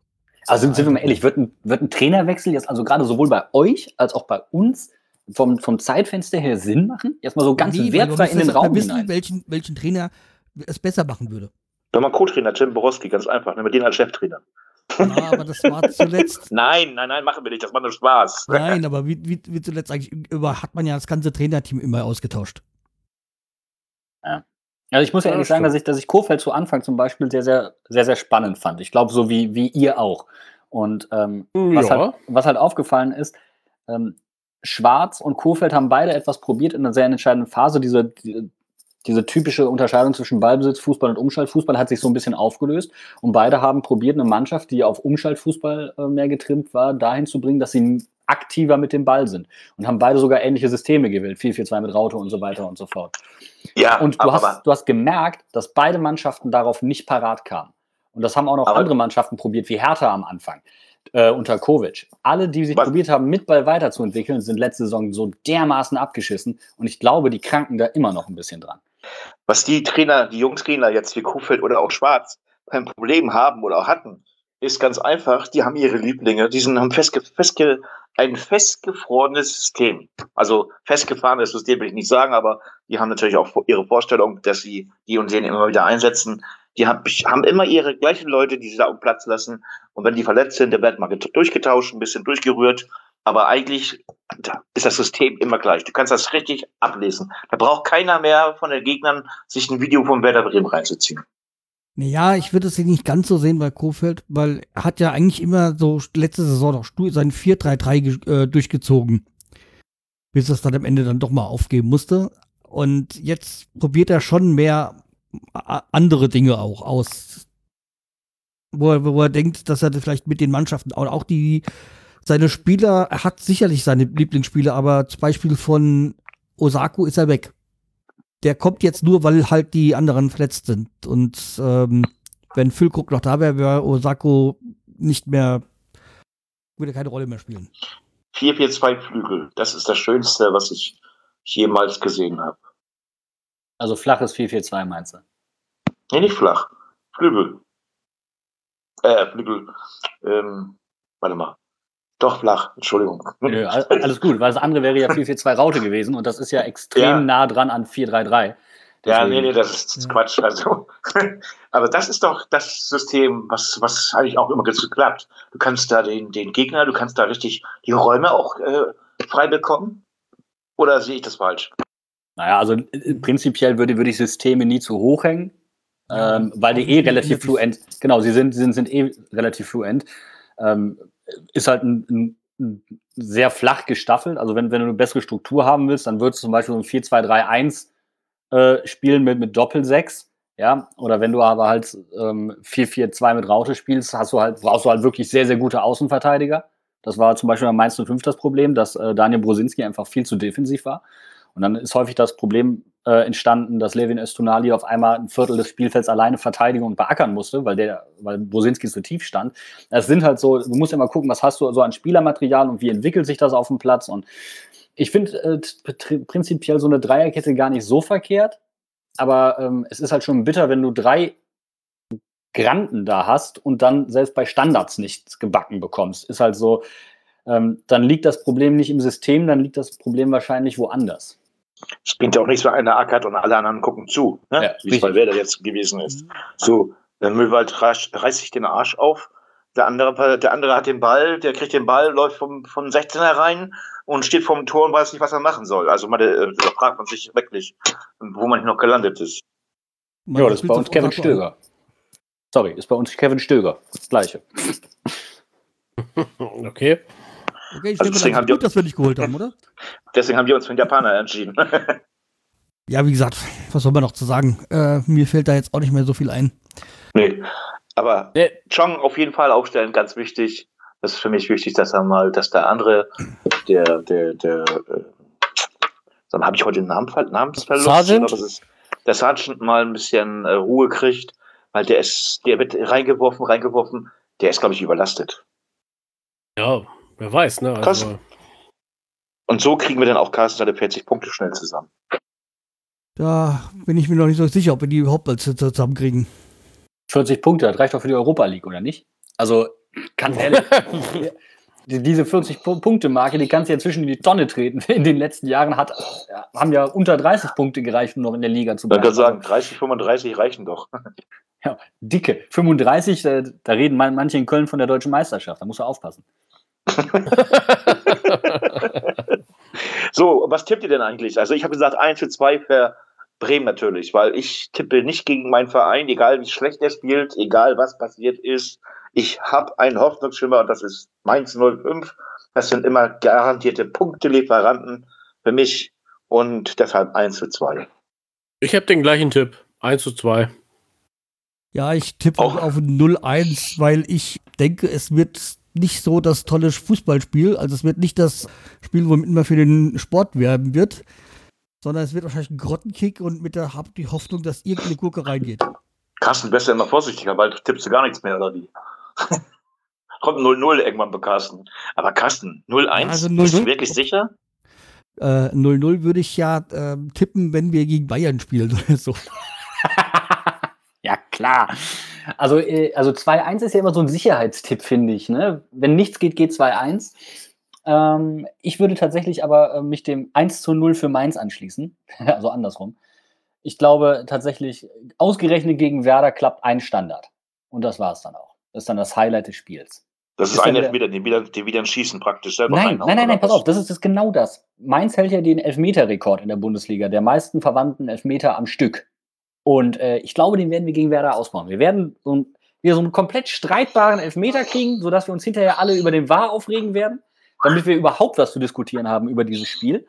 Also sind wir mal ehrlich, wird ein, wird ein Trainerwechsel jetzt also gerade sowohl bei euch als auch bei uns vom, vom Zeitfenster her Sinn machen? Jetzt mal so ganz
Nee,
wertfrei in den Raum
wissen,
hinein.
welchen, welchen Trainer es besser machen würde.
Wenn man Co-Trainer, Tim Borowski, ganz einfach, nehmen wir den als Cheftrainer.
Ja, aber das war zuletzt.
Nein, nein, nein, machen wir nicht, das macht nur Spaß.
Nein, aber wie, wie, wie zuletzt eigentlich über hat man ja das ganze Trainerteam immer ausgetauscht.
Also ich muss ja
Ja,
ehrlich sagen, dass ich, dass ich Kofeld zu Anfang zum Beispiel sehr, sehr, sehr, sehr spannend fand. Ich glaube, so wie, wie ihr auch. Und ähm, was,
Ja.
halt, was halt aufgefallen ist, ähm, Schwarz und Kofeld haben beide etwas probiert in einer sehr entscheidenden Phase. Diese, die, diese typische Unterscheidung zwischen Ballbesitz, Fußball und Umschaltfußball hat sich so ein bisschen aufgelöst. Und beide haben probiert, eine Mannschaft, die auf Umschaltfußball äh, mehr getrimmt war, dahin zu bringen, dass sie aktiver mit dem Ball sind. Und haben beide sogar ähnliche Systeme gewählt. 4-4-2 mit Raute und so weiter und so fort.
Ja,
Und du
aber,
hast, du hast gemerkt, dass beide Mannschaften darauf nicht parat kamen. Und das haben auch noch andere Mannschaften probiert, wie Hertha am Anfang, äh, unter Kovic. Alle, die sich
Was-
probiert haben, mit Ball weiterzuentwickeln, sind letzte Saison so dermaßen abgeschissen. Und ich glaube, die kranken da immer noch ein bisschen dran.
Was die Trainer, die Jungs-Trainer jetzt wie Kofeld oder auch Schwarz kein Problem haben oder auch hatten, ist ganz einfach, die haben ihre Lieblinge, die sind, haben festge, festge, ein festgefrorenes System. Also festgefahrenes System will ich nicht sagen, aber die haben natürlich auch ihre Vorstellung, dass sie die und den immer wieder einsetzen. Die haben immer ihre gleichen Leute, die sie da auf Platz lassen. Und wenn die verletzt sind, der wird mal durchgetauscht, ein bisschen durchgerührt. Aber eigentlich ist das System immer gleich. Du kannst das richtig ablesen. Da braucht keiner mehr von den Gegnern sich ein Video vom Werder Bremen reinzuziehen.
Ja, ich würde es nicht ganz so sehen bei Kofeld, weil er hat ja eigentlich immer so letzte Saison noch sein 4-3-3 äh, durchgezogen. Bis er es dann am Ende dann doch mal aufgeben musste. Und jetzt probiert er schon mehr andere Dinge auch aus. Wo er, wo er denkt, dass er vielleicht mit den Mannschaften auch, auch die seine Spieler, er hat sicherlich seine Lieblingsspieler, aber zum Beispiel von Osako ist er weg. Der kommt jetzt nur, weil halt die anderen verletzt sind. Und ähm, wenn Füllkrug noch da wäre, wäre Osako nicht mehr, würde keine Rolle mehr spielen.
4-4-2 Flügel, das ist das Schönste, was ich jemals gesehen habe.
Also flaches 4-4-2 meinst du?
Nee, nicht flach. Flügel. Äh, Flügel. Ähm, warte mal. Doch flach, Entschuldigung.
Nö, alles gut, weil das andere wäre ja 4-4-2 Raute gewesen und das ist ja extrem ja. nah dran an 4-3-3.
Ja, nee, nee, das ist Quatsch. Also, aber das ist doch das System, was, was eigentlich auch immer geklappt. Du kannst da den, den Gegner, du kannst da richtig die Räume auch äh, frei bekommen. Oder sehe ich das falsch?
Naja, also äh, prinzipiell würde, würde ich Systeme nie zu hoch hängen, ähm, weil die eh relativ fluent, genau, sie sind, sie sind, sind eh relativ fluent. Ähm, ist halt ein, ein, sehr flach gestaffelt. Also wenn, wenn du eine bessere Struktur haben willst, dann würdest du zum Beispiel so ein 4-2-3-1 äh, spielen mit, mit Doppel-6. Ja, oder wenn du aber halt ähm, 4-4-2 mit Raute spielst, hast du halt, brauchst du halt wirklich sehr, sehr gute Außenverteidiger. Das war zum Beispiel bei Mainz 05 das Problem, dass äh, Daniel Brosinski einfach viel zu defensiv war. Und dann ist häufig das Problem äh, entstanden, dass Levin Estunali auf einmal ein Viertel des Spielfelds alleine verteidigen und beackern musste, weil der, weil Bosinski so tief stand. Es sind halt so, du musst immer gucken, was hast du so an Spielermaterial und wie entwickelt sich das auf dem Platz. Und ich finde äh, prinzipiell so eine Dreierkette gar nicht so verkehrt, aber ähm, es ist halt schon bitter, wenn du drei Granten da hast und dann selbst bei Standards nichts gebacken bekommst. Ist halt so, ähm, dann liegt das Problem nicht im System, dann liegt das Problem wahrscheinlich woanders.
Es bringt ja auch nichts, wenn einer ackert und alle anderen gucken zu, ne? ja, wie es bei Werder jetzt gewesen ist. So, der Müllwald reißt, reißt sich den Arsch auf, der andere, der andere hat den Ball, der kriegt den Ball, läuft vom, vom 16er rein und steht vorm Tor und weiß nicht, was er machen soll. Also man, äh, da fragt man sich wirklich, wo man noch gelandet ist.
Ja, das ist bei uns Kevin Stöger. Sorry, ist bei uns Kevin Stöger. Das gleiche.
okay.
Okay, ich also deswegen haben gut, dass wir nicht geholt haben, oder?
Deswegen haben wir uns für den Japaner entschieden.
ja, wie gesagt, was soll man noch zu sagen? Äh, mir fällt da jetzt auch nicht mehr so viel ein.
Nee, aber nee. Chong auf jeden Fall aufstellen, ganz wichtig. Das ist für mich wichtig, dass er mal, dass der andere, der, der, der, äh, dann habe ich heute den Namen, Namensverlust.
Sergeant?
Ist, der Sergeant mal ein bisschen äh, Ruhe kriegt, weil der ist, der wird reingeworfen, reingeworfen, der ist, glaube ich, überlastet.
Ja, Wer weiß, ne? Also,
und so kriegen wir dann auch Carsten seine 40 Punkte schnell zusammen.
Da bin ich mir noch nicht so sicher, ob wir die überhaupt zusammenkriegen.
40 Punkte, das reicht doch für die Europa League, oder nicht? Also, ganz ehrlich, diese 40-Punkte-Marke, die kannst du ja zwischen die Tonne treten. In den letzten Jahren hat, haben ja unter 30 Punkte gereicht, um noch in der Liga zu
bleiben. Ich kann sagen, 30, 35 reichen doch.
Ja, dicke. 35, da, da reden manche in Köln von der deutschen Meisterschaft. Da musst du aufpassen.
so, was tippt ihr denn eigentlich? Also ich habe gesagt 1 zu 2 für Bremen natürlich, weil ich tippe nicht gegen meinen Verein, egal wie schlecht er spielt, egal was passiert ist. Ich habe einen Hoffnungsschimmer und das ist Mainz 05. Das sind immer garantierte Punktelieferanten für mich und deshalb 1 zu 2.
Ich habe den gleichen Tipp. 1 zu 2.
Ja, ich tippe auch auf 0-1, weil ich denke, es wird nicht so das tolle Fußballspiel. Also es wird nicht das Spiel, womit man für den Sport werben wird, sondern es wird wahrscheinlich ein Grottenkick und mit der hab die Hoffnung, dass irgendeine Gurke reingeht.
Carsten, besser immer vorsichtiger, weil tippst du gar nichts mehr, oder wie? Kommt 0-0 irgendwann bei Carsten. Aber Carsten, 0-1, also 0 -0? bist du wirklich sicher?
0-0 äh, würde ich ja äh, tippen, wenn wir gegen Bayern spielen oder so.
ja, klar. Also, äh, also 2-1 ist ja immer so ein Sicherheitstipp, finde ich. Ne? Wenn nichts geht, geht 2-1. Ähm, ich würde tatsächlich aber äh, mich dem 1 0 für Mainz anschließen. also andersrum. ich glaube tatsächlich, ausgerechnet gegen Werder klappt ein Standard. Und das war es dann auch. Das ist dann das Highlight des Spiels.
Das ist,
Ist
ein Elfmeter, den wieder, den wieder schießen praktisch selber
Nein, nein, nein, nein, pass auf, das ist das genau das. Mainz hält ja den Elfmeter-Rekord in der Bundesliga, der meisten verwandten Elfmeter am Stück. Und äh, ich glaube, den werden wir gegen Werder ausbauen. Wir werden so, ein, wieder so einen komplett streitbaren Elfmeter kriegen, sodass wir uns hinterher alle über den War aufregen werden, damit wir überhaupt was zu diskutieren haben über dieses Spiel.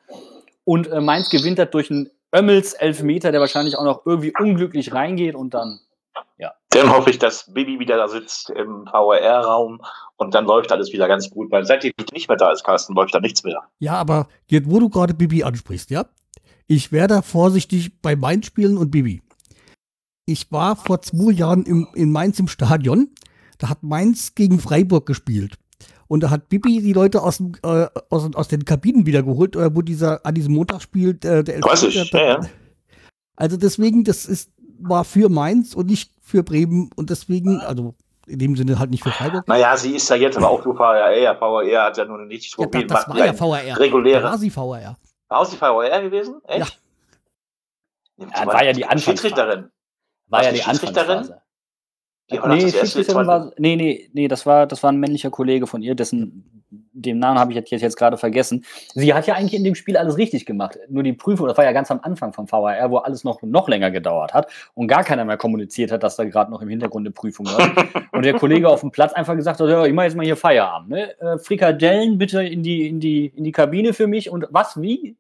Und äh, Mainz gewinnt das durch einen Ömmels-Elfmeter, der wahrscheinlich auch noch irgendwie unglücklich reingeht und dann
Dann hoffe ich, dass Bibi wieder da sitzt im VR-Raum und dann läuft alles wieder ganz gut, weil seitdem ich nicht mehr da ist, Carsten, läuft da nichts mehr.
Ja, aber jetzt, wo du gerade Bibi ansprichst, ja? Ich wäre da vorsichtig bei Mainz spielen und Bibi. Ich war vor zwei Jahren im, in Mainz im Stadion. Da hat Mainz gegen Freiburg gespielt. Und da hat Bibi die Leute aus, dem, äh, aus, aus den Kabinen wiedergeholt, äh, wo dieser an diesem Montag spielt. Äh, der
Weiß ich, ja, ja.
Also deswegen, das ist, war für Mainz und nicht für Bremen. Und deswegen, also in dem Sinne halt nicht für Freiburg.
Naja, sie ist ja jetzt aber auch nur VR. VR hat ja nun nicht
Ja,
so
da,
viel
das war ja VRR.
Reguläre.
war sie VRR.
War sie VR gewesen? Echt? Ja.
Ja, war ja die Anfangsphase. War ja
die?
Anfangsphase.
Die das
Nee, Schiedsrichterin war, nee, nee, nee, das war, das war ein männlicher Kollege von ihr, dessen, den Namen habe ich jetzt, jetzt gerade vergessen. Sie hat ja eigentlich in dem Spiel alles richtig gemacht. Nur die Prüfung, das war ja ganz am Anfang vom VAR, wo alles noch, noch länger gedauert hat und gar keiner mehr kommuniziert hat, dass da gerade noch im Hintergrund eine Prüfung war. und der Kollege auf dem Platz einfach gesagt hat, ja, ich mache jetzt mal hier Feierabend. Ne? Äh, Frikadellen bitte in die, in, die, in die Kabine für mich. Und was, wie?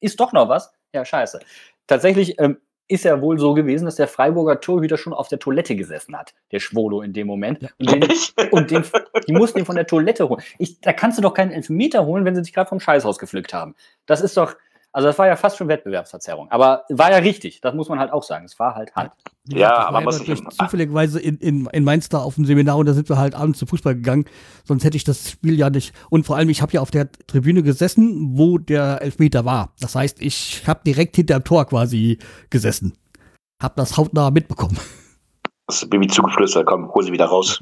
Ist doch noch was? Ja, scheiße. Tatsächlich ähm, ist ja wohl so gewesen, dass der Freiburger Torhüter schon auf der Toilette gesessen hat, der Schwolo in dem Moment. Und, den, und den, die mussten ihn von der Toilette holen. Ich, da kannst du doch keinen Elfmeter holen, wenn sie sich gerade vom Scheißhaus gepflückt haben. Das ist doch, also das war ja fast schon Wettbewerbsverzerrung. Aber war ja richtig, das muss man halt auch sagen. Es war halt Hand.
Wie
Ja,
ich
aber
war
muss ich-
zufälligerweise in, in, in Mainz da auf dem Seminar und da sind wir halt abends zu Fußball gegangen. Sonst hätte ich das Spiel ja nicht. Und vor allem, ich habe ja auf der Tribüne gesessen, wo der Elfmeter war. Das heißt, ich habe direkt hinter dem Tor quasi gesessen. Hab das hautnah mitbekommen.
Das ist Bibi zugeflüstert, komm, hol sie wieder raus.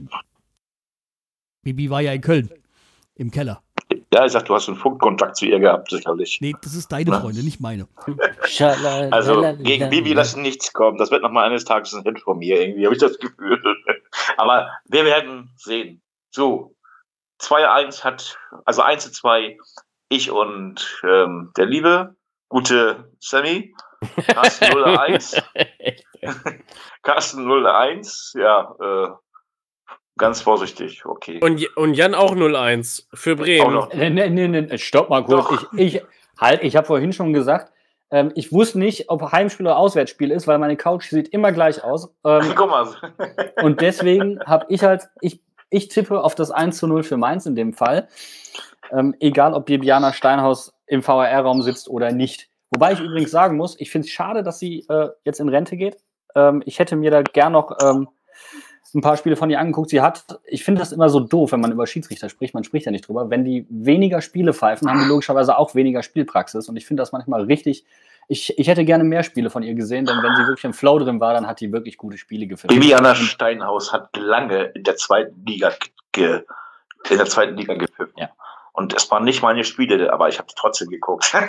Bibi war ja in Köln. Im Keller.
Ja, ich sag, du hast einen Funkkontakt zu ihr gehabt, sicherlich.
Nee, das ist deine
Na?
Freundin, nicht meine.
Also gegen Bibi lassen nichts kommen. Das wird noch mal eines Tages ein Hit von mir, irgendwie, habe ich das Gefühl. Aber wir werden sehen. So, 2-1 hat, also 1 zu 2, ich und ähm, der liebe, gute Sammy. Carsten 0-1. Carsten 0-1, ja, äh, ganz vorsichtig, okay.
Und, und Jan auch 0-1 für
Auch
Bremen.
noch.
Nee, nee, nee, nee, stopp mal kurz.
Doch.
Ich, ich, halt, ich habe vorhin schon gesagt, ähm, ich wusste nicht, ob Heimspiel oder Auswärtsspiel ist, weil meine Couch sieht immer gleich aus. Ähm,
Guck mal.
und deswegen habe ich halt, ich, ich tippe auf das 1 zu 0 für Mainz in dem Fall. Ähm, egal, ob Bibiana Steinhaus im VRR-Raum sitzt oder nicht. Wobei ich übrigens sagen muss, ich finde es schade, dass sie äh, jetzt in Rente geht. Ähm, ich hätte mir da gern noch ähm, ein paar Spiele von ihr angeguckt. Sie hat, ich finde das immer so doof, wenn man über Schiedsrichter spricht, man spricht ja nicht drüber. Wenn die weniger Spiele pfeifen, haben die logischerweise auch weniger Spielpraxis. Und ich finde das manchmal richtig. Ich, ich hätte gerne mehr Spiele von ihr gesehen, denn wenn sie wirklich im Flow drin war, dann hat die wirklich gute Spiele gefilmt.
Bibiana Steinhaus hat lange in der zweiten Liga ge, in der zweiten Liga gepfiffen.
Ja.
Und es waren nicht meine Spiele, aber ich habe trotzdem geguckt.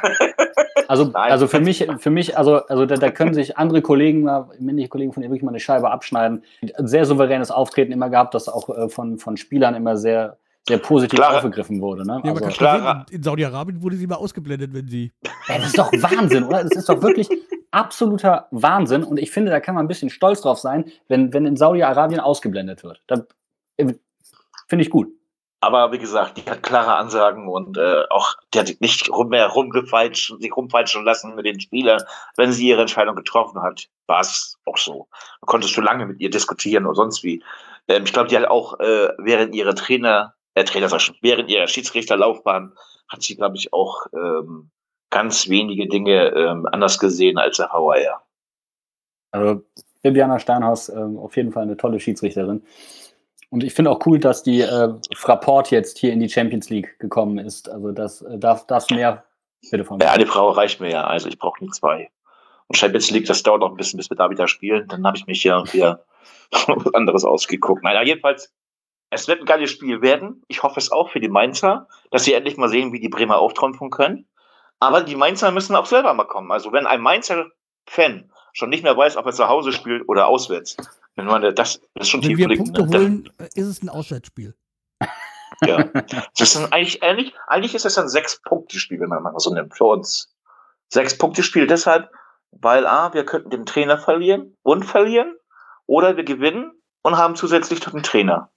Also,
Nein.
also für mich, für mich, also, also da, da können sich andere Kollegen, männliche Kollegen von ihr wirklich mal eine Scheibe abschneiden. Ein sehr souveränes Auftreten immer gehabt, das auch äh, von, von Spielern immer sehr, sehr positiv
Klare-
aufgegriffen wurde. Ne?
Ja,
Also,
sehen, in, Saudi-Arabien wurde sie mal ausgeblendet, wenn sie.
ey, das ist doch Wahnsinn, oder? Das ist doch wirklich absoluter Wahnsinn. Und ich finde, da kann man ein bisschen stolz drauf sein, wenn, wenn in Saudi-Arabien ausgeblendet wird. Da, äh, finde ich gut.
Aber wie gesagt, die hat klare Ansagen und äh, auch die hat nicht rum mehr rumgefeitscht, sich rumfeitschen lassen mit den Spielern. Wenn sie ihre Entscheidung getroffen hat, war es auch so. Du konntest schon lange mit ihr diskutieren oder sonst wie. Ähm, ich glaube, die hat auch äh, während ihrer Trainer, äh, Trainer, ich schon, während ihrer Schiedsrichterlaufbahn hat sie, glaube ich, auch ähm, ganz wenige Dinge ähm, anders gesehen als der VAR.
Also Bibiana Steinhaus ähm, auf jeden Fall eine tolle Schiedsrichterin. Und ich finde auch cool, dass die äh, Frapport jetzt hier in die Champions League gekommen ist. Also das äh, darf das mehr bitte von mir.
Ja, eine Frau reicht mir ja, also ich brauche nie zwei. Und Champions League, das dauert noch ein bisschen, bis wir da wieder spielen. Dann habe ich mich ja wieder was anderes ausgeguckt. Naja, jedenfalls, es wird ein geiles Spiel werden. Ich hoffe es auch für die Mainzer, dass sie endlich mal sehen, wie die Bremer auftrumpfen können. Aber die Mainzer müssen auch selber mal kommen. Also wenn ein Mainzer Fan schon nicht mehr weiß, ob er zu Hause spielt oder auswärts. Wenn man das, das schon
Wenn
tief
wir
blickend.
Punkte
ne?
holen, äh, ist es ein Auswärtsspiel.
Ja. Das ist eigentlich, eigentlich, eigentlich ist das ein Sechs-Punkte-Spiel, wenn man mal so nimmt, für uns. Sechs-Punkte-Spiel deshalb, weil A, wir könnten den Trainer verlieren und verlieren, oder wir gewinnen und haben zusätzlich noch einen Trainer.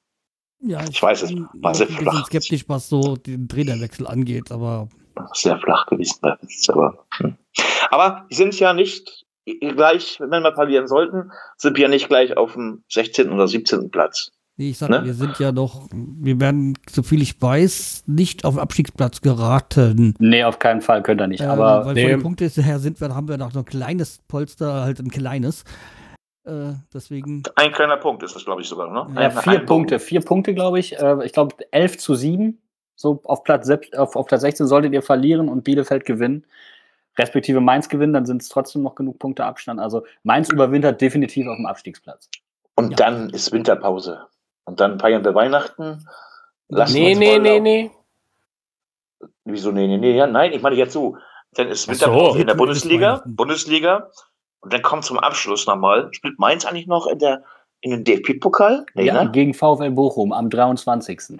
Ja,
Ich weiß es,
bin
war sehr
ein bisschen
flach.
skeptisch, was so den Trainerwechsel angeht, aber
Sehr flach gewesen bei uns, aber, hm. aber die sind ja nicht gleich, wenn wir verlieren sollten, sind wir ja nicht gleich auf dem 16. oder 17. Platz.
nee, ich sag,
Ne?
wir sind ja noch, wir werden, soviel ich weiß, nicht auf den Abstiegsplatz geraten.
Nee, auf keinen Fall könnt ihr nicht.
Ähm,
aber
weil
nee.
von den Punkten her sind wir, haben wir noch so ein kleines Polster, halt ein kleines. Äh, deswegen,
Ein kleiner Punkt ist das, glaube ich, sogar, ne?
Ja,
ja, vier Punkte, vier Punkte, glaube ich. Äh, ich glaube 11 zu 7. So auf Platz, auf, auf Platz 16 solltet ihr verlieren und Bielefeld gewinnen. Respektive Mainz gewinnen, dann sind es trotzdem noch genug Punkte Abstand. Also Mainz überwintert definitiv auf dem Abstiegsplatz.
Und
Ja.
dann ist Winterpause. Und dann feiern wir Weihnachten. Lassen
Nee, nee, nee, nee.
Wieso, nee, nee, nee, ja, nein, ich meine jetzt so. Dann ist
Ach so.
Winterpause in der Bundesliga. Bundesliga. Und dann kommt zum Abschluss nochmal. Spielt Mainz eigentlich noch in der, in den DFB-Pokal? Nee,
ja,
ne?
gegen VfL Bochum am 23.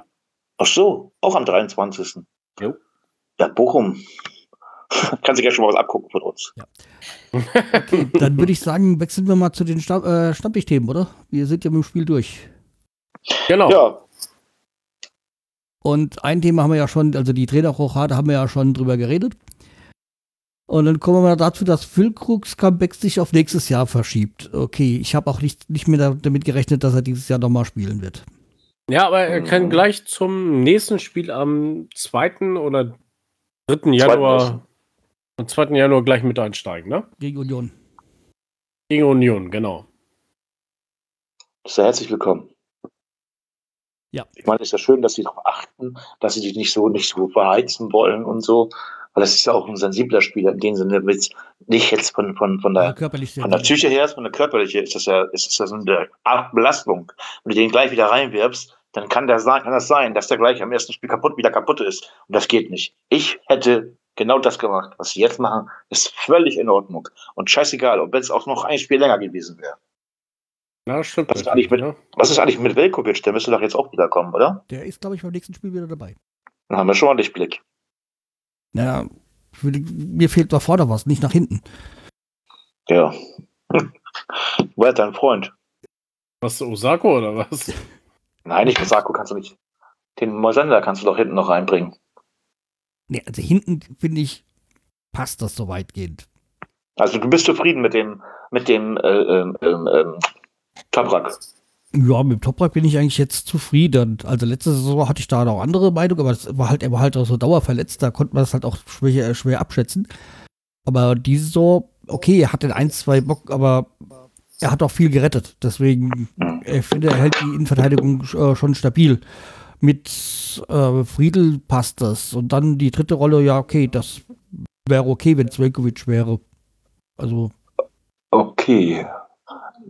Ach so, auch am 23.
Jo.
Ja, Bochum. Kann sich ja schon mal was abgucken von uns.
okay, dann würde ich sagen, wechseln wir mal zu den Stamm, äh, Stammtischthemen, oder? Wir sind ja mit dem Spiel durch.
Genau.
Ja,
Und ein Thema haben wir ja schon, also die Trainerrochade haben wir ja schon drüber geredet. Und dann kommen wir mal dazu, dass Füllkrugs Comeback sich auf nächstes Jahr verschiebt. Okay, ich habe auch nicht, nicht mehr da- damit gerechnet, dass er dieses Jahr nochmal spielen wird.
Ja, aber er kann gleich zum nächsten Spiel am 2. oder 3.
Zweiten
Januar, am 2. Januar gleich mit einsteigen, ne?
Gegen Union.
Gegen Union, genau.
sehr herzlich willkommen.
Ja.
Ich meine, es ist ja schön, dass sie darauf achten, dass sie dich nicht so, nicht so verheizen wollen und so. Weil das ist ja auch ein sensibler Spieler in dem Sinne, mit nicht jetzt von, von, von
Ja,
der, von der. Psyche her, von der körperliche ist das ja, ist das ja so eine Art Belastung. Wenn du den gleich wieder reinwirbst, dann kann, der, sein- kann das sein, dass der gleich am ersten Spiel kaputt, wieder kaputt ist. Und das geht nicht. Ich hätte genau das gemacht. Was sie jetzt machen, ist völlig in Ordnung. Und scheißegal, ob es auch noch ein Spiel länger gewesen wäre.
Na, stimmt.
Was ist eigentlich mit-
ne?
Was ist eigentlich mit Velkovic? Der müsste doch jetzt auch wieder kommen, oder?
Der ist, glaube ich, beim nächsten Spiel wieder dabei.
Dann haben wir schon mal Lichtblick.
Naja, ich würde- mir fehlt da vorne was, nicht nach hinten.
Ja. Wer hat dein Freund?
Was, Osako oder was?
Nein, nicht Osako kannst du nicht. Den Moisander kannst du doch hinten noch reinbringen.
Nee, also hinten, finde ich, passt das so weitgehend.
Also du bist zufrieden mit dem, mit dem äh, ähm, ähm, ähm, Toprak.
Ja, mit dem Toprak bin ich eigentlich jetzt zufrieden. Also letzte Saison hatte ich da noch andere Meinung, aber das war halt, er war halt auch so dauerverletzt, da konnte man das halt auch schwer, schwer abschätzen. Aber diese Saison, okay, er hatte ein, zwei Bock, aber er hat auch viel gerettet. Deswegen,
Mhm.
ich finde, er hält die Innenverteidigung äh, schon stabil. Mit äh, Friedel passt das. Und dann die dritte Rolle, ja, okay, das wäre okay, wenn Zvelkovic wäre. Also,
Okay.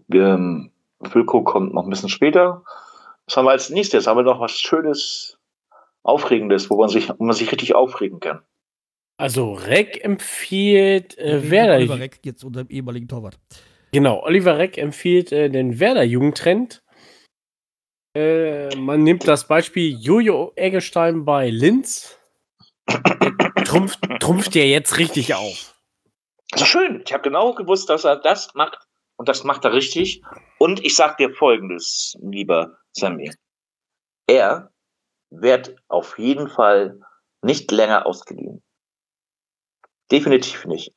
Wir, ähm, Wilko kommt noch ein bisschen später. Was haben wir als nächstes? Haben wir noch was Schönes, Aufregendes, wo man sich, wo man sich richtig aufregen kann?
Also, Reck empfiehlt äh,
Oliver
Werder.
Reck, jetzt unserem ehemaligen Torwart.
Genau, Oliver Reck empfiehlt äh, den Werder-Jugendtrend. Äh, man nimmt das Beispiel Jojo Eggestein bei Linz. Der trumpft, trumpft ja jetzt richtig auf.
Das ist schön. Ich habe genau gewusst, dass er das macht und das macht er richtig. Und ich sage dir Folgendes, lieber Sammy. Er wird auf jeden Fall nicht länger ausgeliehen. Definitiv nicht.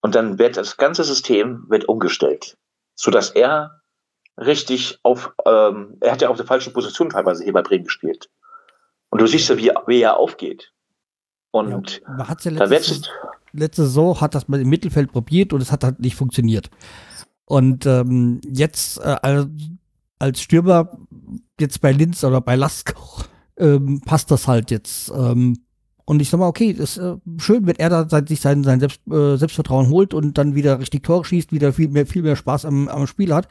Und dann wird das ganze System wird umgestellt, sodass er richtig auf, ähm, er hat ja auf der falschen Position teilweise hier bei Bremen gespielt. Und du siehst ja, wie, wie er aufgeht. Und
Ja, hat's ja
da
letztes,
wird
letzte Saison hat das mal im Mittelfeld probiert und es hat halt nicht funktioniert. Und ähm, jetzt äh, als, Stürmer, jetzt bei Linz oder bei Laskau, ähm, passt das halt jetzt. Ähm, und ich sag mal, okay, ist äh, schön, wenn er da sein, sich sein, sein Selbst, äh, Selbstvertrauen holt und dann wieder richtig Tore schießt, wieder viel mehr, viel mehr Spaß am, am Spiel hat.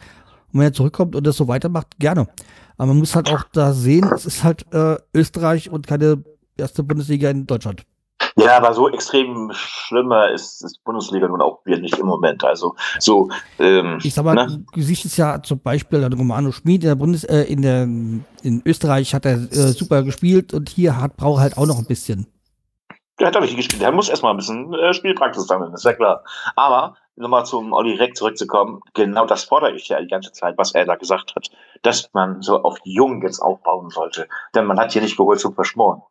Und wenn er zurückkommt und das so weitermacht, gerne. Aber man muss halt auch da sehen, es ist halt äh, Österreich und keine erste Bundesliga in Deutschland.
Ja, aber so extrem schlimmer ist, ist Bundesliga nun auch wieder nicht im Moment. Also so. Ähm,
ich sag mal, ne? du siehst es ja zum Beispiel an Romano Schmid in der Bundes, äh, in der in Österreich hat er äh, super gespielt und hier hat braucht halt auch noch ein bisschen.
Der hat doch nicht gespielt. Der muss erstmal ein bisschen äh, Spielpraxis sammeln, ist ja klar. Aber nochmal zum Olli Reck zurückzukommen, genau das fordere ich ja die ganze Zeit, was er da gesagt hat, dass man so auf die Jungen jetzt aufbauen sollte. Denn man hat hier nicht geholt zum Verschmoren.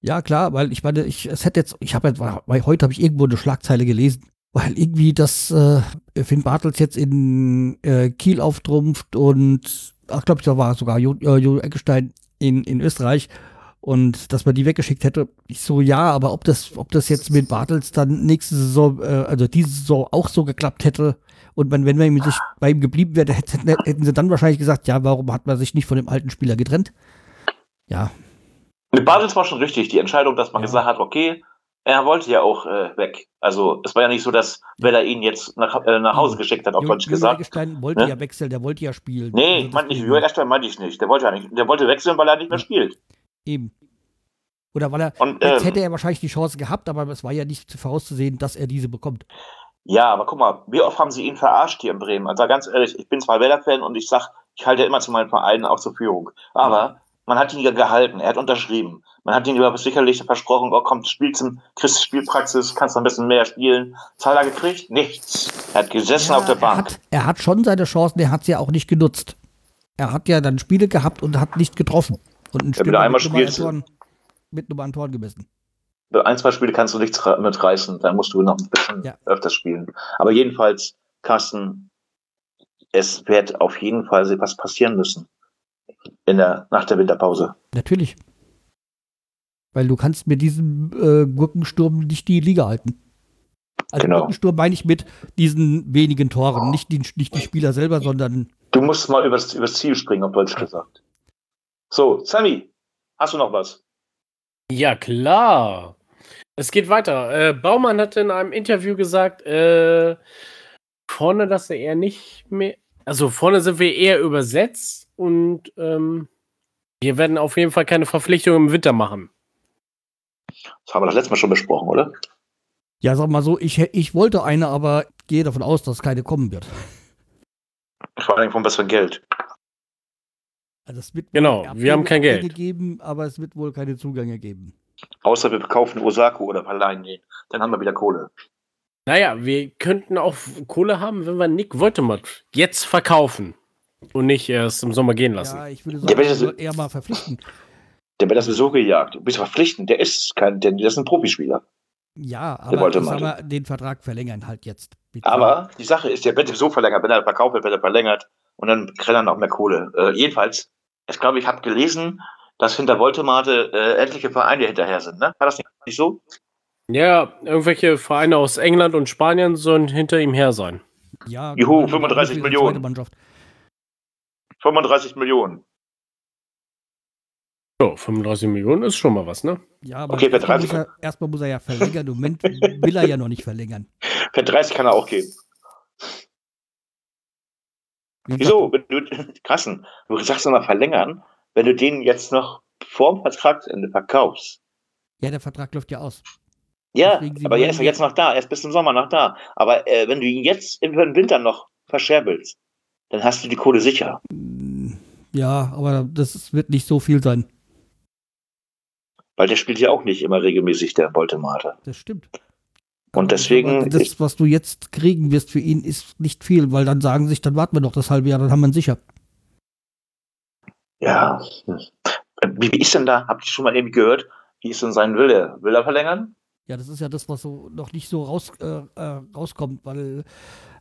Ja, klar, weil ich meine, ich, es hätte jetzt, ich habe jetzt, weil heute habe ich irgendwo eine Schlagzeile gelesen, weil irgendwie das äh, Finn Bartels jetzt in äh, Kiel auftrumpft und, ach, glaube ich, da war sogar Jo, äh, Eckestein in, in Österreich und dass man die weggeschickt hätte. Ich so, ja, aber ob das, ob das jetzt mit Bartels dann nächste Saison, äh, also diese Saison auch so geklappt hätte und man, wenn man sich bei ihm geblieben wäre, hätten, hätten sie dann wahrscheinlich gesagt, ja, warum hat man sich nicht von dem alten Spieler getrennt? Ja,
mit Basels war schon richtig, die Entscheidung, dass man ja. gesagt hat, okay, er wollte ja auch äh, weg. Also es war ja nicht so, dass Weller ihn jetzt nach, äh, nach Hause geschickt hat, auf Deutsch gesagt.
Eggestein wollte ne? ja wechseln, der wollte ja spielen.
Nee, also ich meinte nicht, Jürgen Eggestein meinte ich nicht. Der wollte ja nicht. Der wollte wechseln, weil er nicht mehr spielt.
Eben. Oder weil er, Und, jetzt ähm, hätte er wahrscheinlich die Chance gehabt, aber es war ja nicht vorauszusehen, dass er diese bekommt.
Ja, aber guck mal, wie oft haben sie ihn verarscht hier in Bremen? Also ganz ehrlich, ich bin zwar Werder-Fan und ich sag, ich halte immer zu meinen Vereinen auch zur Führung. Aber man hat ihn ja gehalten, er hat unterschrieben. Man hat ihn aber sicherlich versprochen, oh komm, spielst zum kriegst Spielpraxis, kannst noch ein bisschen mehr spielen. Was hat er gekriegt? Nichts. Er hat gesessen ja, auf der Bank.
Er hat, er hat schon seine Chancen, er hat sie ja auch nicht genutzt. Er hat ja dann Spiele gehabt und hat nicht getroffen. Und ein
Spiel ja, mit,
Nummer Toren, mit Nummer an Toren gemessen.
Ein, zwei Spiele kannst du nichts mitreißen, dann musst du noch ein bisschen ja. öfters spielen. Aber jedenfalls, Carsten, es wird auf jeden Fall was passieren müssen in der, nach der Winterpause.
Natürlich. Weil du kannst mit diesem äh, Gurkensturm nicht die Liga halten. Also genau. Gurkensturm meine ich mit diesen wenigen Toren, nicht die, nicht die Spieler selber, sondern.
Du musst mal übers, übers Ziel springen, auf Deutsch gesagt. So, Sammy, hast du noch was?
Ja, klar. Es geht weiter. Äh, Baumann hat in einem Interview gesagt, äh, vorne, dass er eher nicht mehr. Also vorne sind wir eher übersetzt und ähm, wir werden auf jeden Fall keine Verpflichtung im Winter machen.
Das haben wir das letzte Mal schon besprochen, oder?
Ja, sag mal so, ich, ich wollte eine, aber gehe davon aus, dass keine kommen wird.
Vor allem vom besseren Geld.
Also es wird
genau, wir haben kein Geld.
Geben, aber es wird wohl keine Zugänge geben.
Außer wir kaufen Osako oder verleihen den. Dann haben wir wieder Kohle.
Naja, wir könnten auch Kohle haben, wenn wir Nick Woltemott jetzt verkaufen und nicht erst im Sommer gehen lassen. Ja,
ich würde sagen, der wird eher mal verpflichten.
Der wird das sowieso gejagt. Du bist verpflichten, der ist kein, der, der ist ein Profispieler.
Ja, aber mal, den Vertrag verlängern halt jetzt.
Bitte. Aber die Sache ist, der wird sowieso verlängert. Wenn er verkauft wird, wird er verlängert und dann kriegt er noch mehr Kohle. Äh, jedenfalls, ich glaube, ich habe gelesen, dass hinter Voltemate äh, etliche Vereine hinterher sind. Ne? War das nicht so?
Ja, irgendwelche Vereine aus England und Spanien sollen hinter ihm her sein.
Ja,
Juhu, 35 Millionen. 35 Millionen.
Ja, 35 Millionen ist schon mal was, ne?
Ja, aber okay, erstmal, muss er, erstmal muss er ja verlängern. Im Moment will er ja noch nicht verlängern.
Für 30 kann er auch gehen. Wieso? Wenn du, krassen, du sagst nochmal verlängern, wenn du den jetzt noch vor dem Vertragsende verkaufst.
Ja, der Vertrag läuft ja aus.
Ja, aber er ist ja jetzt noch da, er ist bis zum Sommer noch da. Aber äh, wenn du ihn jetzt im Winter noch verscherbelst, dann hast du die Kohle sicher.
Mm, ja, aber das wird nicht so viel sein.
Weil der spielt ja auch nicht immer regelmäßig, der Boltemate.
Das stimmt.
Und deswegen.
Aber das, was du jetzt kriegen wirst für ihn, ist nicht viel, weil dann sagen sich, dann warten wir noch das halbe Jahr, dann haben wir ihn sicher.
Ja. Wie, wie ist denn da? Habt ihr schon mal irgendwie gehört? Wie ist denn sein Wille? Will er verlängern?
Ja, das ist ja das, was so noch nicht so raus, äh, äh, rauskommt, weil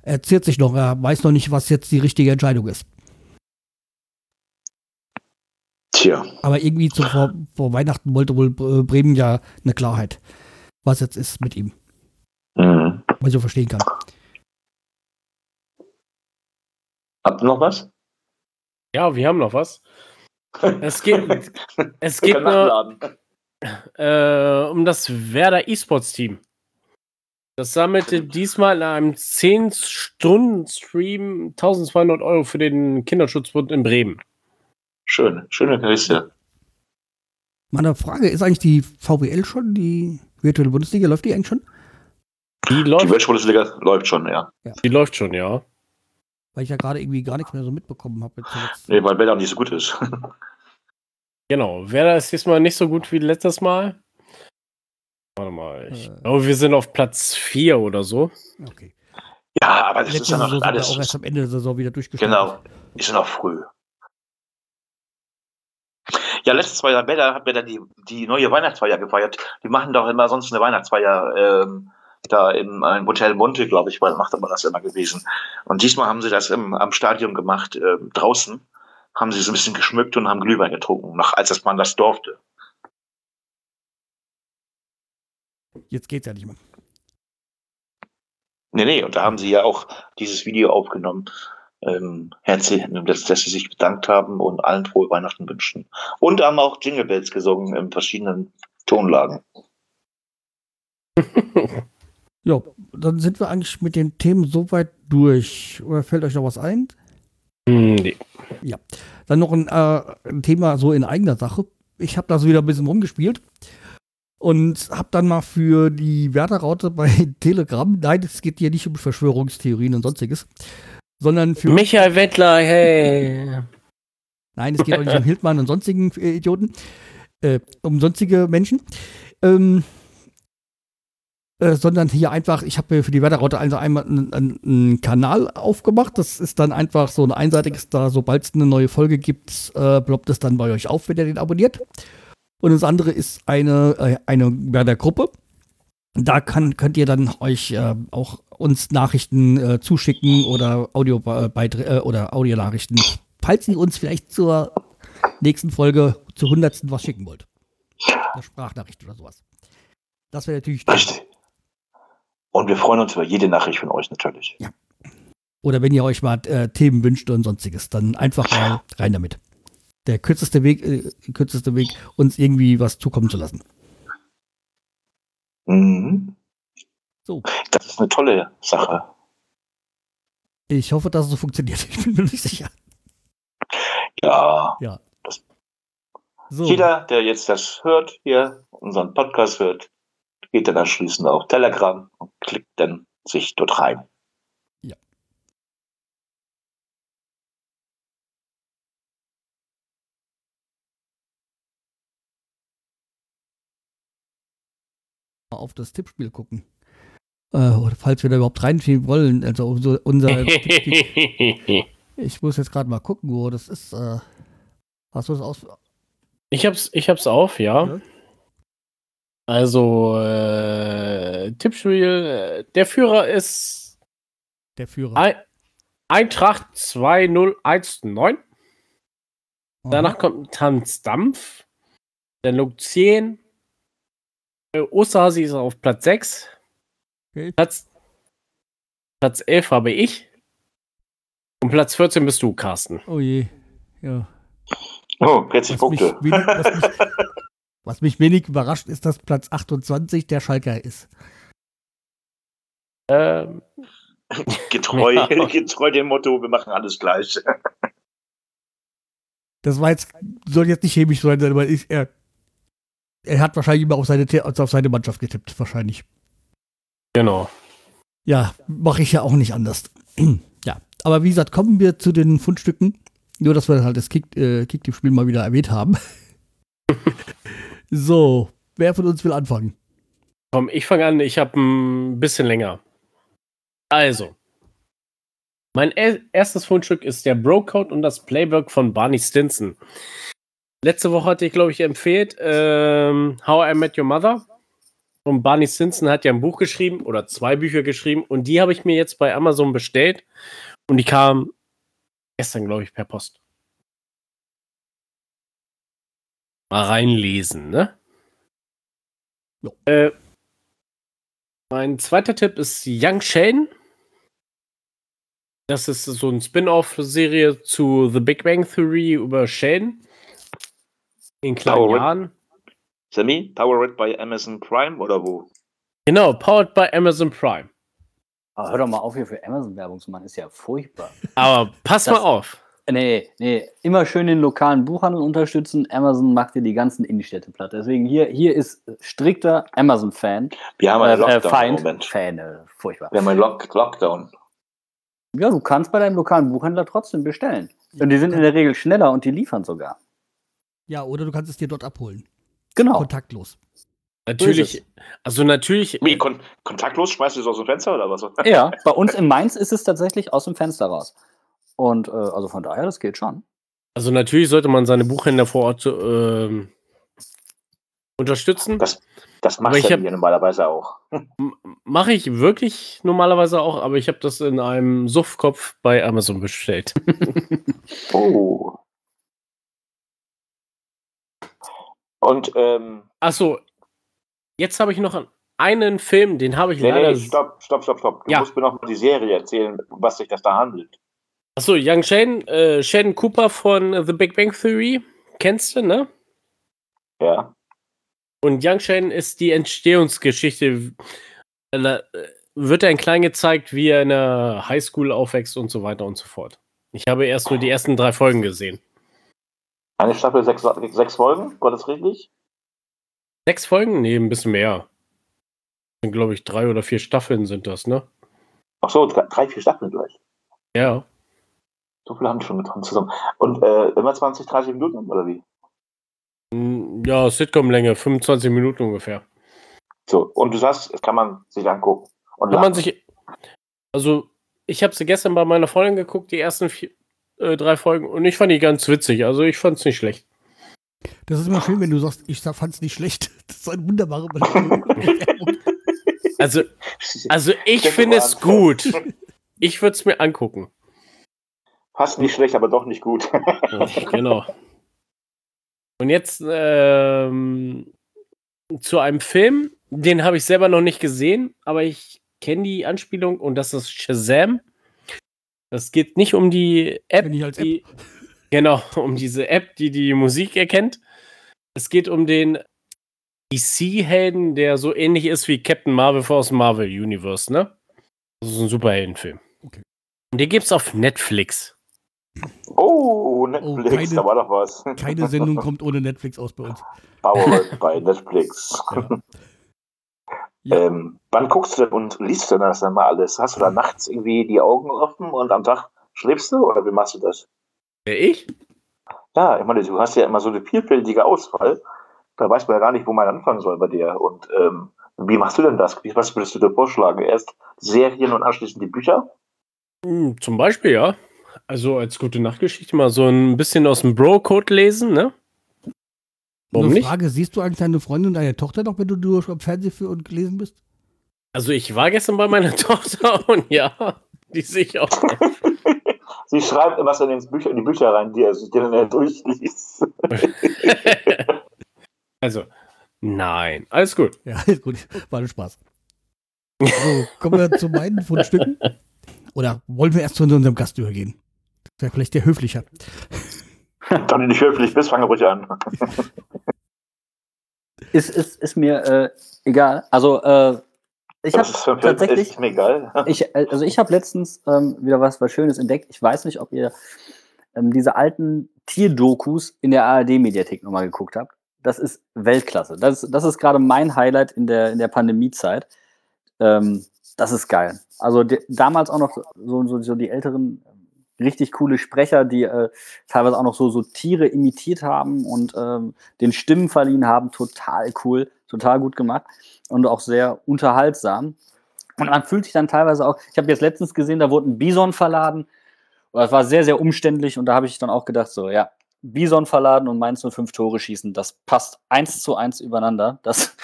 er ziert sich noch, er weiß noch nicht, was jetzt die richtige Entscheidung ist.
Tja.
Aber irgendwie zum, vor, vor Weihnachten wollte wohl Bremen ja eine Klarheit, was jetzt ist mit ihm. Ich so verstehen kann.
Habt ihr noch was?
Ja, wir haben noch was. Es geht, es geht nur, äh, um das Werder E-Sports-Team. Das sammelte diesmal in einem 10-Stunden-Stream 1200 Euro für den Kinderschutzbund in Bremen.
Schön, schöne Gerichte.
Meine Frage, ist eigentlich die VWL schon, die virtuelle Bundesliga, läuft die eigentlich schon?
Die
Die
läuft,
Weltbundesliga läuft schon, ja.
die läuft schon, ja.
Weil ich ja gerade irgendwie gar nichts mehr so mitbekommen habe.
Nee, weil Werder nicht so gut ist.
Genau. Werder ist diesmal nicht so gut wie letztes Mal. Warte mal. Ich
Äh.
glaube, wir sind auf Platz 4 oder so.
Okay.
ja, aber das
Letzte
ist ja
Saison
noch
wir
alles.
auch erst am Ende der Saison wieder durchgestellt.
Genau, ist ja noch früh. Ja, letztes Jahr Werder hat Werder die, die neue Weihnachtsfeier gefeiert. Die machen doch immer sonst eine Weihnachtsfeier ähm, da im, im Hotel Monte, glaube ich, weil macht aber das immer gewesen. Und diesmal haben sie das im, am Stadion gemacht, ähm, draußen. Haben sie so ein bisschen geschmückt und haben Glühwein getrunken, noch als das man das durfte.
Jetzt geht's ja nicht mehr.
Nee, nee, und da haben sie ja auch dieses Video aufgenommen, ähm, herzlich, dass, dass sie sich bedankt haben und allen frohe Weihnachten wünschen. Und haben auch Jingle Bells gesungen in verschiedenen Tonlagen.
Ja, dann sind wir eigentlich mit den Themen soweit durch. Oder fällt euch noch was ein?
Hm, nee.
Dann noch ein, äh, ein Thema so in eigener Sache. Ich habe da so wieder ein bisschen rumgespielt und habe dann mal für die Werder-Raute bei Telegram, nein, es geht hier nicht um Verschwörungstheorien und sonstiges, sondern für,
Michael Wettler, hey.
nein, es geht auch nicht um Hildmann und sonstigen Idioten, äh, um sonstige Menschen, ähm, äh, sondern hier einfach, ich habe mir für die Werder-Raute also einmal einen, einen, Kanal aufgemacht. Das ist dann einfach so ein einseitiges, da sobald es eine neue Folge gibt, äh, ploppt es dann bei euch auf, wenn ihr den abonniert. Und das andere ist eine, äh, eine Werder-Gruppe. Da kann, könnt ihr dann euch äh, auch uns Nachrichten äh, zuschicken oder Audio äh, oder Audionachrichten, falls ihr uns vielleicht zur nächsten Folge zur hundertsten was schicken wollt. Eine Sprachnachricht oder sowas. Das wäre natürlich.
Richtig. Und wir freuen uns über jede Nachricht von euch natürlich.
Oder wenn ihr euch mal äh, Themen wünscht und sonstiges, dann einfach mal rein damit. Der kürzeste Weg, äh, kürzeste Weg, uns irgendwie was zukommen zu lassen.
Mhm.
So.
Das ist eine tolle Sache.
Ich hoffe, dass es so funktioniert. Ich bin mir nicht sicher.
Ja.
So.
Jeder, der jetzt das hört, hier unseren Podcast hört, geht dann anschließend auf Telegram und klickt dann sich dort rein.
mal auf das Tippspiel gucken. Äh, oder falls wir da überhaupt reinschieben wollen. Also unser, unser Tippspiel. Ich muss jetzt gerade mal gucken, wo das ist. Äh, hast du das aus?
Ich hab's, ich hab's auf, ja.
Ja.
Also, äh, Tippspiel, äh, der Führer ist
Der Führer.
Ein Eintracht 2019. Danach
Aha.
kommt Tanz Dampf. Dann Luke 10. Äh, Osterhasi ist auf Platz 6.
Okay.
Platz, Platz 11 habe ich. Und Platz 14 bist du, Carsten.
Oh je. Ja.
Oh, 40
Was mich,
Punkte.
wenig, was, mich, was mich wenig überrascht, ist, dass Platz 28 der Schalker ist.
Ähm,
Getreu,
Ja.
getreu dem Motto, wir machen alles gleich.
Das war jetzt, soll jetzt nicht chemisch sein, aber ich, er, er hat wahrscheinlich immer auf seine, The- auf seine Mannschaft getippt, wahrscheinlich.
genau.
Ja, mache ich ja auch nicht anders. ja, aber wie gesagt, kommen wir zu den Fundstücken. Nur, dass wir halt das Kick, äh, Kick-Tipp-Spiel mal wieder erwähnt haben. so, wer von uns will anfangen?
Komm, ich fange an. Ich habe ein bisschen länger. Also. Mein er erstes Fundstück ist der Bro-Code und das Playbook von Barney Stinson. Letzte Woche hatte ich, glaube ich, empfehlt ähm, How I Met Your Mother. Und Barney Stinson hat ja ein Buch geschrieben oder zwei Bücher geschrieben und die habe ich mir jetzt bei Amazon bestellt und die kam gestern, glaube ich, per Post. Mal reinlesen, ne?
Ja.
Äh, mein zweiter Tipp ist Young Sheldon. Das ist so eine Spin-off-Serie zu The Big Bang Theory über Sheldon. In kleinen
Power-
Jahren.
Sammy, powered by Amazon Prime oder wo?
Genau, powered by Amazon Prime.
Aber hör doch mal auf, hier für Amazon Werbung zu machen, ist ja furchtbar.
Aber pass
Das-
mal auf.
Nee, nee, immer schön den lokalen Buchhandel unterstützen. Amazon macht dir die ganzen Innenstädte platt. Deswegen hier, hier ist strikter Amazon-Fan.
Wir haben einen
Äh, äh,
Lockdown im
Feind.
Moment.
Fan, äh, furchtbar.
Wir haben einen Lock Lockdown.
Ja, du kannst bei deinem lokalen Buchhändler trotzdem bestellen. Und die sind in der Regel schneller und die liefern sogar.
Ja, oder du kannst es dir dort abholen.
Genau.
Kontaktlos.
Natürlich, also natürlich,
Wie, kon kontaktlos? Schmeißt du es aus dem Fenster oder was?
Ja, bei uns in Mainz ist es tatsächlich aus dem Fenster raus. Und äh, also von daher, das geht schon.
also natürlich sollte man seine Buchhändler vor Ort ähm, unterstützen.
Das, das machst
ich
du
hab-
ja normalerweise auch.
Mache ich wirklich normalerweise auch, aber ich habe das in einem Suffkopf bei Amazon bestellt.
Oh. Und, ähm,
Achso, jetzt habe ich noch einen Film, den habe ich
nee,
leider.
nee, stopp, stopp, stopp, stopp. Du
Ja.
musst mir noch mal die Serie erzählen, um was sich das da handelt.
Achso, Young Shane, äh, Sheldon Cooper von äh, The Big Bang Theory. Kennst du, ne?
Ja.
Und Young Shane ist die Entstehungsgeschichte. Da äh, wird ein klein gezeigt, wie er in der Highschool aufwächst und so weiter und so fort. Ich habe erst nur die ersten drei Folgen gesehen.
Eine Staffel, sechs, sechs Folgen, war das richtig?
Sechs Folgen? Nee, ein bisschen mehr. Sind, glaube ich, drei oder vier Staffeln sind das, ne?
Ach so, drei, drei, vier Staffeln gleich.
Ja.
So viele haben die schon getan zusammen. Und äh, immer 20, 30 Minuten oder wie?
Mm, Ja, Sitcom-Länge, 25 Minuten ungefähr.
So, und du sagst, das kann man sich angucken. Und
Kann man sich. Also, ich habe sie gestern bei meiner Freundin geguckt, die ersten vier, äh, drei Folgen, und ich fand die ganz witzig. Also, ich fand es nicht schlecht.
Das ist immer schön, wenn du sagst, ich fand es nicht schlecht. Das ist eine wunderbare Beleidigung.
Also, also ich finde es gut. Ich würde es mir angucken.
Passt nicht schlecht, aber doch nicht gut.
genau. Und jetzt ähm, zu einem Film, den habe ich selber noch nicht gesehen, aber ich kenne die Anspielung und das ist Shazam. Das geht nicht um die App,
als App.
die, genau, um diese App, die die Musik erkennt. Es geht um den DC-Helden, der so ähnlich ist wie Captain Marvel aus dem Marvel Universe, ne? Das ist ein Superheldenfilm.
Okay.
Und den gibt's auf Netflix.
Oh, Netflix,
keine-
da war doch was.
Keine Sendung kommt ohne Netflix aus bei uns.
Powered bei Netflix.
Ja. Ja.
Ähm, wann guckst du denn und liest du das dann mal alles? Hast du da nachts irgendwie die Augen offen und am Tag schläfst du oder wie machst du das?
Wer ich?
Ja, ich meine, du hast ja immer so eine vielfältige Auswahl. Da weiß man ja gar nicht, wo man anfangen soll bei dir. Und ähm, wie machst du denn das? Was würdest du dir vorschlagen? Erst Serien und anschließend die Bücher?
Hm, Zum Beispiel, ja. Also als gute Nachtgeschichte mal so ein bisschen aus dem Bro-Code lesen, ne? Warum
Eine
nicht?
Frage, siehst du eigentlich deine Freundin und deine Tochter noch, wenn du am Fernsehen für und gelesen bist?
Also ich war gestern bei meiner Tochter und ja, die sehe ich auch.
Sie schreibt was in, den Bücher, in die Bücher rein, die er sich dann er durchliest.
also, nein, alles gut.
Ja, ist gut. War ein Spaß. So, kommen wir zu meinen Fundstücken. Oder wollen wir erst zu unserem Gast übergehen? Wäre vielleicht der höflicher.
Wenn du nicht höflich bist, fange ruhig an.
Ist, ist, ist mir äh, egal. Also, äh, ich habe tatsächlich,
ist mir egal.
ich, äh, also ich habe letztens ähm, wieder was, was Schönes entdeckt. Ich weiß nicht, ob ihr ähm, diese alten Tierdokus in der ARD-Mediathek nochmal geguckt habt. Das ist Weltklasse. Das, das ist gerade mein Highlight in der, in der Pandemiezeit. Ähm, das ist geil. Also die, damals auch noch so, so, so die älteren richtig coole Sprecher, die äh, teilweise auch noch so, so Tiere imitiert haben und ähm, den Stimmen verliehen haben. Total cool, total gut gemacht und auch sehr unterhaltsam. Und man fühlt sich dann teilweise auch, ich habe jetzt letztens gesehen, da wurde ein Bison verladen. Das war sehr, sehr umständlich und da habe ich dann auch gedacht, so, ja, Bison verladen und Mainz 05 Tore schießen, das passt eins zu eins übereinander. Das,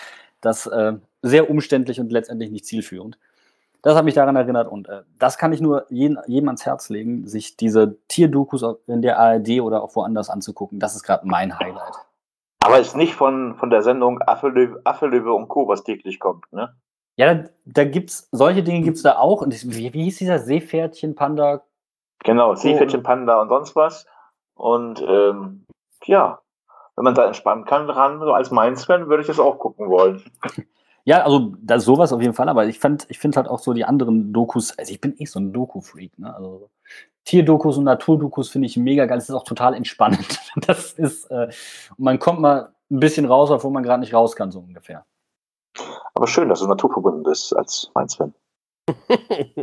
das äh, sehr umständlich und letztendlich nicht zielführend. Das hat mich daran erinnert und äh, das kann ich nur jeden, jedem ans Herz legen, sich diese Tierdokus in der ARD oder auch woanders anzugucken. Das ist gerade mein Highlight.
Aber ist nicht von, von der Sendung Affe, Löwe, Affe, Löwe und Co., was täglich kommt, ne?
Ja, da, da gibt's, solche Dinge gibt's da auch. Und wie, wie hieß dieser Seepferdchen, Panda?
Genau, Seepferdchen, Panda und sonst was. Und ähm, ja, wenn man da entspannen kann dran, so als Mainz-Fan, würde ich das auch gucken wollen.
Ja, also das sowas auf jeden Fall, aber ich fand, ich finde halt auch so die anderen Dokus, also ich bin eh so ein Doku-Freak, ne? Also Tierdokus und Naturdokus finde ich mega geil. Das ist auch total entspannend. Das ist, äh, man kommt mal ein bisschen raus, obwohl man gerade nicht raus kann, so ungefähr.
Aber schön, dass es naturverbunden ist als mein Sven.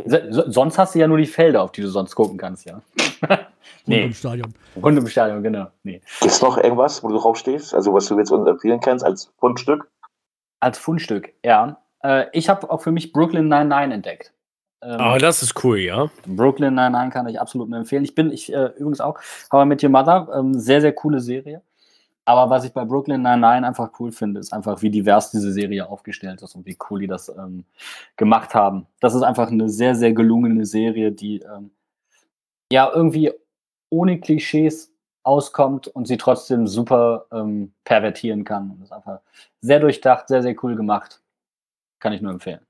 So, sonst hast du ja nur die Felder, auf die du sonst gucken kannst, ja.
nee. Im Stadion.
Rund im Stadion, genau. Nee.
Es noch irgendwas, wo du draufstehst? Also, was du jetzt uns empfehlen kannst als Fundstück?
Als Fundstück, ja. Äh, ich habe auch für mich Brooklyn 99 entdeckt.
Ähm, oh, das ist cool, ja.
Brooklyn 99 kann ich absolut nur empfehlen. Ich bin, ich äh, übrigens auch, aber mit Your Mother, ähm, sehr, sehr coole Serie. Aber was ich bei Brooklyn 99 einfach cool finde, ist einfach, wie divers diese Serie aufgestellt ist und wie cool die das ähm, gemacht haben. Das ist einfach eine sehr, sehr gelungene Serie, die ähm, ja irgendwie ohne Klischees auskommt und sie trotzdem super ähm, pervertieren kann. Und ist einfach sehr durchdacht, sehr, sehr cool gemacht. Kann ich nur empfehlen.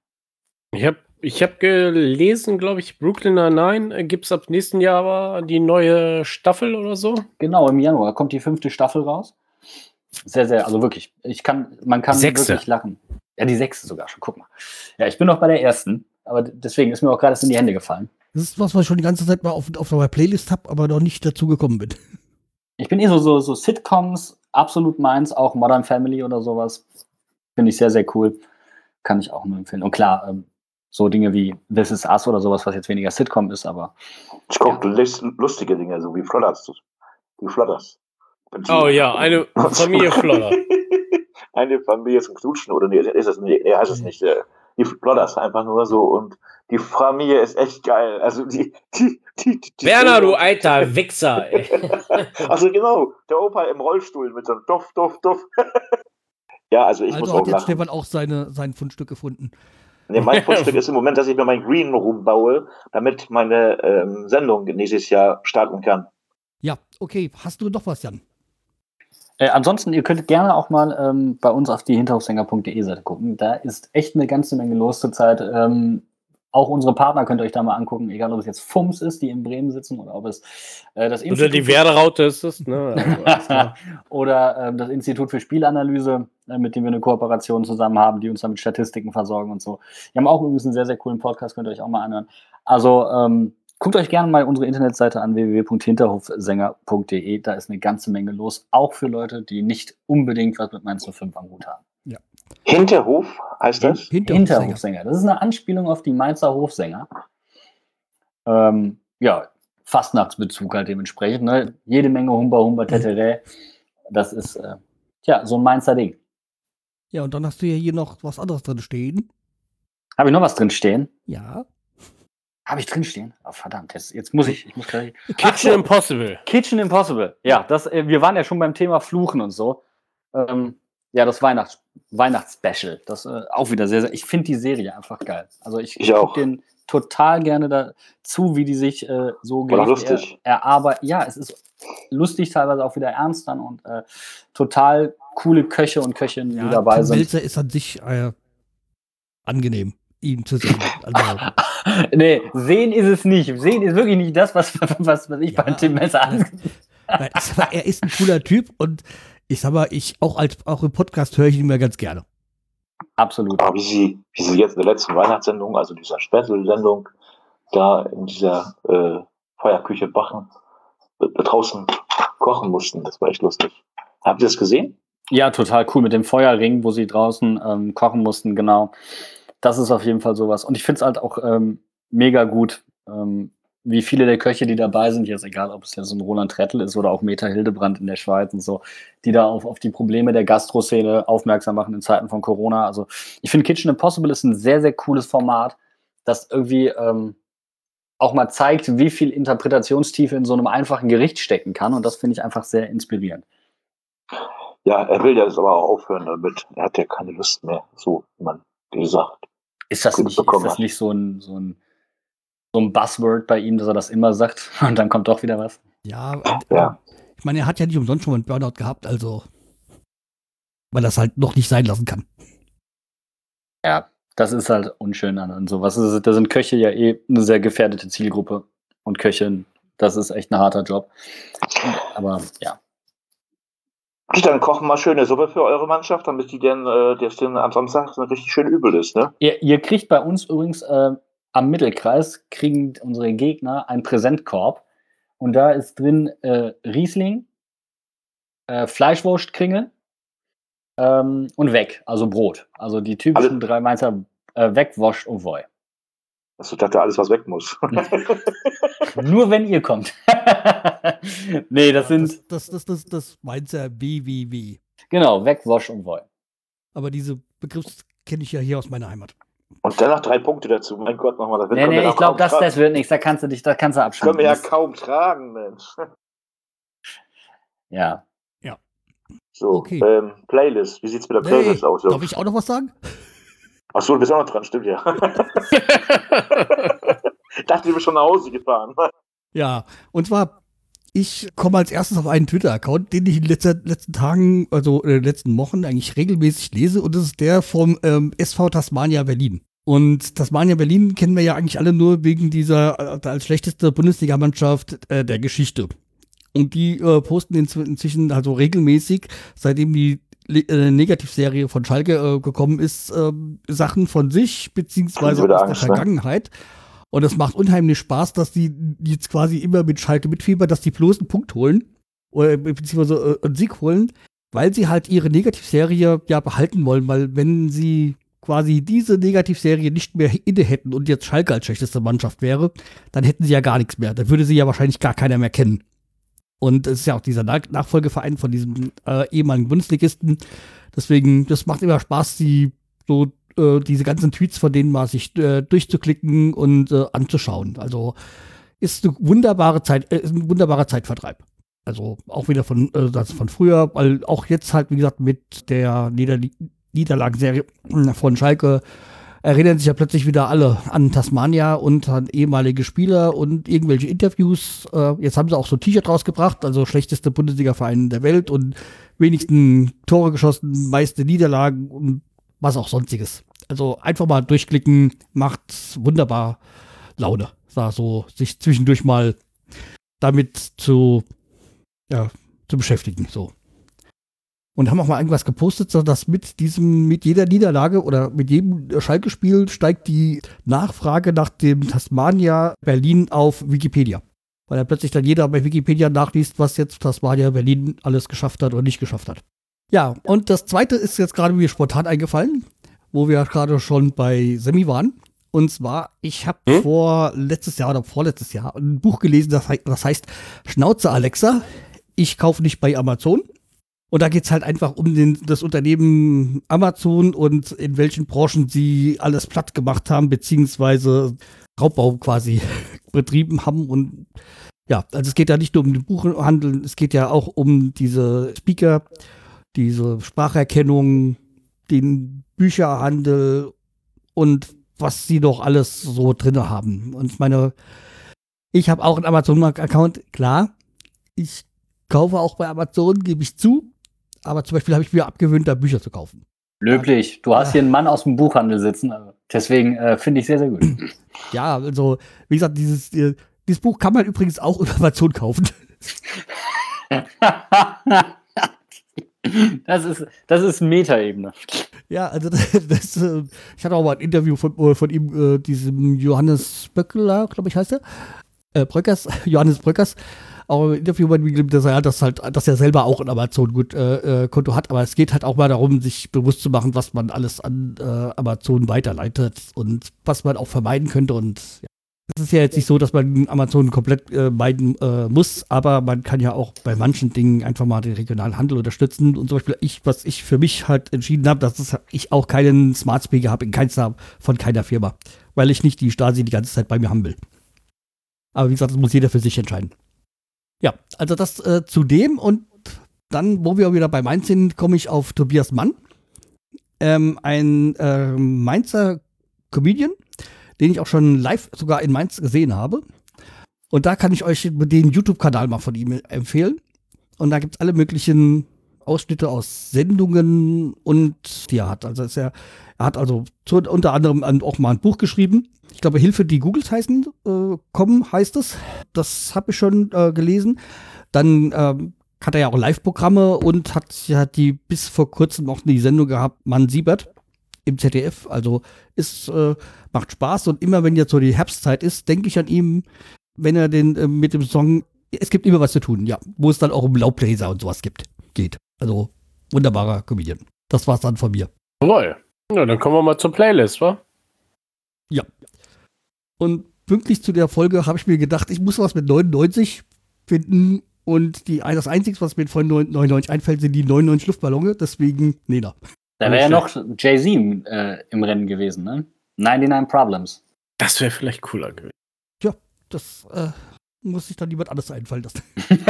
Ich habe ich hab gelesen, glaube ich, Brooklyn Nine-Nine gibt es ab nächsten Jahr aber die neue Staffel oder so.
Genau, im Januar kommt die fünfte Staffel raus. Sehr, sehr, also wirklich. Ich kann, man kann
sechste.
wirklich lachen. Ja, die sechste sogar schon, guck mal. Ja, ich bin noch bei der ersten, aber deswegen ist mir auch gerade in die Hände gefallen.
Das ist was, was ich schon die ganze Zeit mal auf, auf der Playlist habe, aber noch nicht dazu gekommen bin.
Ich bin eh so, so, so Sitcoms, absolut meins, auch Modern Family oder sowas. Finde ich sehr, sehr cool. Kann ich auch nur empfehlen. Und klar, ähm, so Dinge wie This Is Us oder sowas, was jetzt weniger Sitcom ist, aber.
Ich gucke ja. lustige Dinge, so wie Flodders. Wie Flodders.
Oh ja, eine Familie Flodder.
eine Familie zum Knutschen, oder nee, ist es nicht, nee, heißt es nicht. Äh, die Flodders einfach nur so und die Familie ist echt geil. Also die, die, die, die
Werner, du alter Wichser, ey.
also genau, der Opa im Rollstuhl mit so einem Duff, Duff, Duff. ja, also ich
also
muss
hat
auch
jetzt
lachen.
Stefan auch seine, sein Fundstück gefunden.
Nee, mein Fundstück ist im Moment, dass ich mir mein Green Room baue, damit meine ähm, Sendung nächstes Jahr starten kann.
Ja, okay. Hast du noch was, Jan?
Äh, ansonsten, ihr könnt gerne auch mal ähm, bei uns auf die hinterhofsänger.de Seite gucken. Da ist echt eine ganze Menge los zurzeit. Ähm, auch unsere Partner könnt ihr euch da mal angucken, egal ob es jetzt FUMS ist, die in Bremen sitzen, oder ob es äh, das
Institut Oder die Werderaute ist es, ne?
Also, oder äh, das Institut für Spielanalyse, äh, mit dem wir eine Kooperation zusammen haben, die uns damit Statistiken versorgen und so. Die haben auch übrigens einen sehr, sehr coolen Podcast, könnt ihr euch auch mal anhören. Also, ähm, Guckt euch gerne mal unsere Internetseite an www.hinterhofsänger.de. Da ist eine ganze Menge los, auch für Leute, die nicht unbedingt was mit Mainz 05 am Hut haben.
Ja. Hinterhof heißt das?
Hinterhofsänger. Hinterhofsänger. Das ist eine Anspielung auf die Mainzer Hofsänger. Ähm, ja, Fastnachtsbezug halt dementsprechend. Ne? Jede Menge Humba, Humba, Tetere. Das ist, äh, ja, so ein Mainzer Ding.
Ja, und dann hast du ja hier noch was anderes drin stehen.
Habe ich noch was drin stehen?
Ja.
Habe ich drinstehen? Oh, verdammt, jetzt, jetzt muss ich. ich muss gleich,
Kitchen Impossible.
Kitchen Impossible. Ja, das, äh, wir waren ja schon beim Thema Fluchen und so. Ähm, ja, das Weihnachts Weihnachtsspecial. Das äh, auch wieder sehr, sehr. Ich finde die Serie einfach geil. Also ich,
ich gucke
den total gerne dazu, wie die sich äh, so
lustig.
erarbeiten. Ja, es ist lustig, teilweise auch wieder ernst dann und äh, total coole Köche und Köchinnen, ja, die dabei
Tim
sind.
Melzer ist an sich äh, angenehm ihn zu sehen. Also,
nee, sehen ist es nicht. Sehen ist wirklich nicht das, was, was, was ich ja, bei Tim Messer an.
Nein, er ist ein cooler Typ und ich sag mal, ich auch als auch im Podcast höre ich ihn mir ganz gerne.
Absolut.
Aber wie sie, wie sie jetzt in der letzten Weihnachtssendung, also dieser Special-Sendung, da in dieser äh, Feuerküche bachen, äh, draußen kochen mussten, das war echt lustig. Habt ihr das gesehen?
Ja, total cool mit dem Feuerring, wo sie draußen ähm, kochen mussten, genau das ist auf jeden Fall sowas. Und ich finde es halt auch ähm, mega gut, ähm, wie viele der Köche, die dabei sind, jetzt egal, ob es jetzt so ein Roland Trettel ist oder auch Meta Hildebrand in der Schweiz und so, die da auf, auf die Probleme der Gastroszene aufmerksam machen in Zeiten von Corona. Also ich finde Kitchen Impossible ist ein sehr, sehr cooles Format, das irgendwie ähm, auch mal zeigt, wie viel Interpretationstiefe in so einem einfachen Gericht stecken kann. Und das finde ich einfach sehr inspirierend.
Ja, er will ja jetzt aber auch aufhören damit. Er hat ja keine Lust mehr, so wie man gesagt.
Ist das, nicht, ist das nicht so ein, so, ein, so ein Buzzword bei ihm, dass er das immer sagt und dann kommt doch wieder was?
Ja, ja. ich meine, er hat ja nicht umsonst schon mal einen Burnout gehabt, also weil das halt noch nicht sein lassen kann.
Ja, das ist halt unschön an und sowas. Da sind Köche ja eh eine sehr gefährdete Zielgruppe und Köchin, das ist echt ein harter Job. Aber ja.
Dann kochen mal schöne Suppe für eure Mannschaft, damit die dann, äh, das dann am Samstag so richtig schön übel ist, ne?
Ihr, ihr kriegt bei uns übrigens äh, am Mittelkreis, kriegen unsere Gegner einen Präsentkorb. Und da ist drin äh, Riesling, äh, Fleischwurstkringel ähm, und weg, also Brot. Also die typischen
Alle-
drei Mainzer äh, weg, Wosch und Woi.
Also ich dachte, alles, was weg muss.
Nur wenn ihr kommt. nee, das sind,
Das, das, das, das meint ja WWW.
genau, weg, Wosch und Woi.
Aber diese Begriffs kenne ich ja hier aus meiner Heimat.
Und dann noch drei Punkte dazu. Mein Gott, nochmal. Das
Nee, nee,
ja
ich glaube, das, das wird nichts. Da kannst du dich, da kannst du
Das können
abschalten.
wir ja kaum tragen, Mensch.
ja.
So,
Okay.
ähm, Playlist. Wie sieht's mit der Playlist aus?
darf ich auch noch was sagen?
Achso, du bist auch noch dran, stimmt ja. dachte, du bist schon nach Hause gefahren.
Ja, und zwar, ich komme als erstes auf einen Twitter-Account, den ich in den letzter, letzten Tagen, also in den letzten Wochen eigentlich regelmäßig lese, und das ist der vom ähm, SV Tasmania Berlin. Und Tasmania Berlin kennen wir ja eigentlich alle nur wegen dieser äh, als schlechteste Bundesligamannschaft äh, der Geschichte. Und die äh, posten inzw- inzwischen also regelmäßig, seitdem die äh, Negativserie von Schalke äh, gekommen ist, ähm, Sachen von sich, beziehungsweise aus
wieder
der
Angst, ne?
Und es macht unheimlich Spaß, dass die jetzt quasi immer mit Schalke mitfiebern, dass die bloß einen Punkt holen, oder beziehungsweise äh, einen Sieg holen, weil sie halt ihre Negativserie ja behalten wollen, weil wenn sie quasi diese Negativserie nicht mehr inne hätten und jetzt Schalke als schlechteste Mannschaft wäre, dann hätten sie ja gar nichts mehr. Dann würde sie ja wahrscheinlich gar keiner mehr kennen. Und es ist ja auch dieser Nach Nachfolgeverein von diesem äh, ehemaligen Bundesligisten. Deswegen, das macht immer Spaß, die so äh, diese ganzen Tweets von denen mal sich äh, durchzuklicken und äh, anzuschauen. Also ist eine wunderbare Zeit, äh, ist ein wunderbarer Zeitvertreib. Also auch wieder von äh, das von früher, weil auch jetzt halt wie gesagt mit der Nieder Niederlagenserie von Schalke erinnern sich ja plötzlich wieder alle an Tasmania und an ehemalige Spieler und irgendwelche Interviews. Jetzt haben sie auch so ein T-Shirt rausgebracht, also schlechteste Bundesliga-Verein der Welt und wenigsten Tore geschossen, meiste Niederlagen und was auch sonstiges. Also einfach mal durchklicken, macht wunderbar Laune. Da so sich zwischendurch mal damit zu, ja, zu beschäftigen. So. Und haben auch mal irgendwas gepostet, dass mit diesem, mit jeder Niederlage oder mit jedem Schalke-Spiel steigt die Nachfrage nach dem Tasmania Berlin auf Wikipedia. Weil da plötzlich dann jeder bei Wikipedia nachliest, was jetzt Tasmania Berlin alles geschafft hat oder nicht geschafft hat. Ja, und das zweite ist jetzt gerade mir spontan eingefallen, wo wir gerade schon bei Semi waren. Und zwar, ich habe
Hm?
vor letztes Jahr oder vorletztes Jahr ein Buch gelesen, das, hei- das heißt Schnauze Alexa. Ich kaufe nicht bei Amazon. Und da geht's halt einfach um den, das Unternehmen Amazon und in welchen Branchen sie alles platt gemacht haben, beziehungsweise Raubbau quasi betrieben haben. Und ja, also es geht ja nicht nur um den Buchhandel, es geht ja auch um diese Speaker, diese Spracherkennung, den Bücherhandel und was sie doch alles so drinne haben. Und ich meine, ich habe auch einen Amazon-Account, klar. Ich kaufe auch bei Amazon, gebe ich zu. Aber zum Beispiel habe ich mir abgewöhnt, da Bücher zu kaufen.
Löblich. Du hast hier einen Mann aus dem Buchhandel sitzen. also Deswegen äh, finde ich sehr, sehr gut.
Ja, also, wie gesagt, dieses, äh, dieses Buch kann man übrigens auch über Amazon kaufen.
das ist, das ist Metaebene.
Ja, also das, das, äh, ich hatte auch mal ein Interview von, äh, von ihm, äh, diesem Johannes Böckler, glaube ich, heißt er. Äh, Bröckers, Johannes Bröckers, auch ein Interview bei gegeben, dass er, dass halt, dass er selber auch ein Amazon-Konto äh, hat, aber es geht halt auch mal darum, sich bewusst zu machen, was man alles an äh, Amazon weiterleitet und was man auch vermeiden könnte und ja. Es ist ja jetzt nicht so, dass man Amazon komplett äh, meiden äh, muss, aber man kann ja auch bei manchen Dingen einfach mal den regionalen Handel unterstützen. Und zum Beispiel ich, was ich für mich halt entschieden habe, dass ich auch keinen Smart Speaker habe in keinster von keiner Firma, weil ich nicht die Stasi die ganze Zeit bei mir haben will. Aber wie gesagt, das muss jeder für sich entscheiden. Ja, also das äh, zu dem und dann, wo wir wieder bei Mainz sind, komme ich auf Tobias Mann, ähm, ein äh, Mainzer Comedian, den ich auch schon live sogar in Mainz gesehen habe. Und da kann ich euch den YouTube-Kanal mal von ihm empfehlen. Und da gibt es alle möglichen Ausschnitte aus Sendungen und die er hat. Also ist er, er hat also zu, unter anderem an- auch mal ein Buch geschrieben. Ich glaube, Hilfe, die Googles heißen, äh, kommen, heißt es. Das habe ich schon äh, gelesen. Dann ähm, hat er ja auch Live-Programme und hat ja die bis vor kurzem auch die Sendung gehabt, Mann Siebert im ZDF. Also ist, äh, macht Spaß und immer wenn jetzt so die Herbstzeit ist, denke ich an ihn, wenn er den äh, mit dem Song, es gibt immer was zu tun, ja, wo es dann auch um Laubbläser und sowas gibt, geht. Also wunderbarer Comedian. Das war's dann von mir.
Jawohl. Ja, dann kommen wir mal zur Playlist, wa?
Ja. Und pünktlich zu der Folge habe ich mir gedacht, ich muss was mit 99 finden. Und die, das Einzige, was mir von 99 einfällt, sind die 99 Luftballone. Deswegen, nee, da.
Da wäre ja noch Jay-Z äh, im Rennen gewesen, ne? 99 Problems.
Das wäre vielleicht cooler gewesen.
Ja, das äh, muss sich dann jemand anderes einfallen lassen.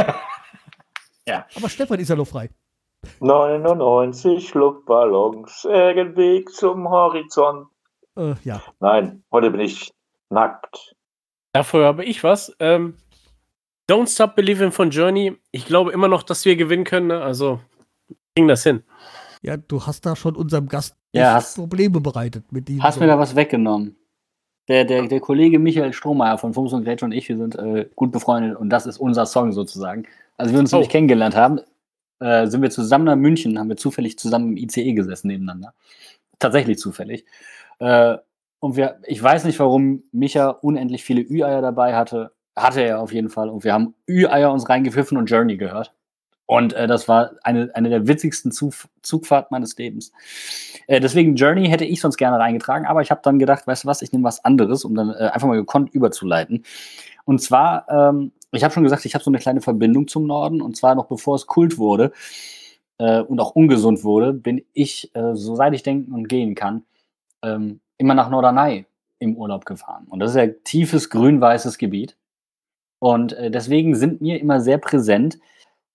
ja.
Aber Stefan ist ja noch frei.
99 Luftballons, irgendwie zum Horizont.
Äh, ja.
Nein, heute bin ich nackt.
Dafür habe ich was. Ähm, Don't Stop Believing von Journey. Ich glaube immer noch, dass wir gewinnen können. Ne? Also kriegen das hin.
Ja, du hast da schon unserem Gast
ja, hast,
Probleme bereitet mit diesem.
Hast Song. mir da was weggenommen. Der, der, der Kollege Michael Strohmeier von Funks und Gretsch und ich, wir sind äh, gut befreundet und das ist unser Song sozusagen. Als wir uns oh. nämlich kennengelernt haben, äh, sind wir zusammen nach München, haben wir zufällig zusammen im ICE gesessen nebeneinander. Tatsächlich zufällig. Äh, und wir, ich weiß nicht, warum Micha unendlich viele Ü-Eier dabei hatte. Hatte er auf jeden Fall. Und wir haben Ü-Eier uns reingepfiffen und Journey gehört. Und äh, das war eine, eine der witzigsten Zug, Zugfahrt meines Lebens. Äh, deswegen Journey hätte ich sonst gerne reingetragen, aber ich habe dann gedacht, weißt du was, ich nehme was anderes, um dann äh, einfach mal gekonnt überzuleiten. Und zwar, ähm, ich habe schon gesagt, ich habe so eine kleine Verbindung zum Norden. Und zwar noch bevor es Kult wurde äh, und auch ungesund wurde, bin ich, äh, so seit ich denken und gehen kann, ähm, immer nach Norderney im Urlaub gefahren. Und das ist ja tiefes grün-weißes Gebiet. Und äh, deswegen sind mir immer sehr präsent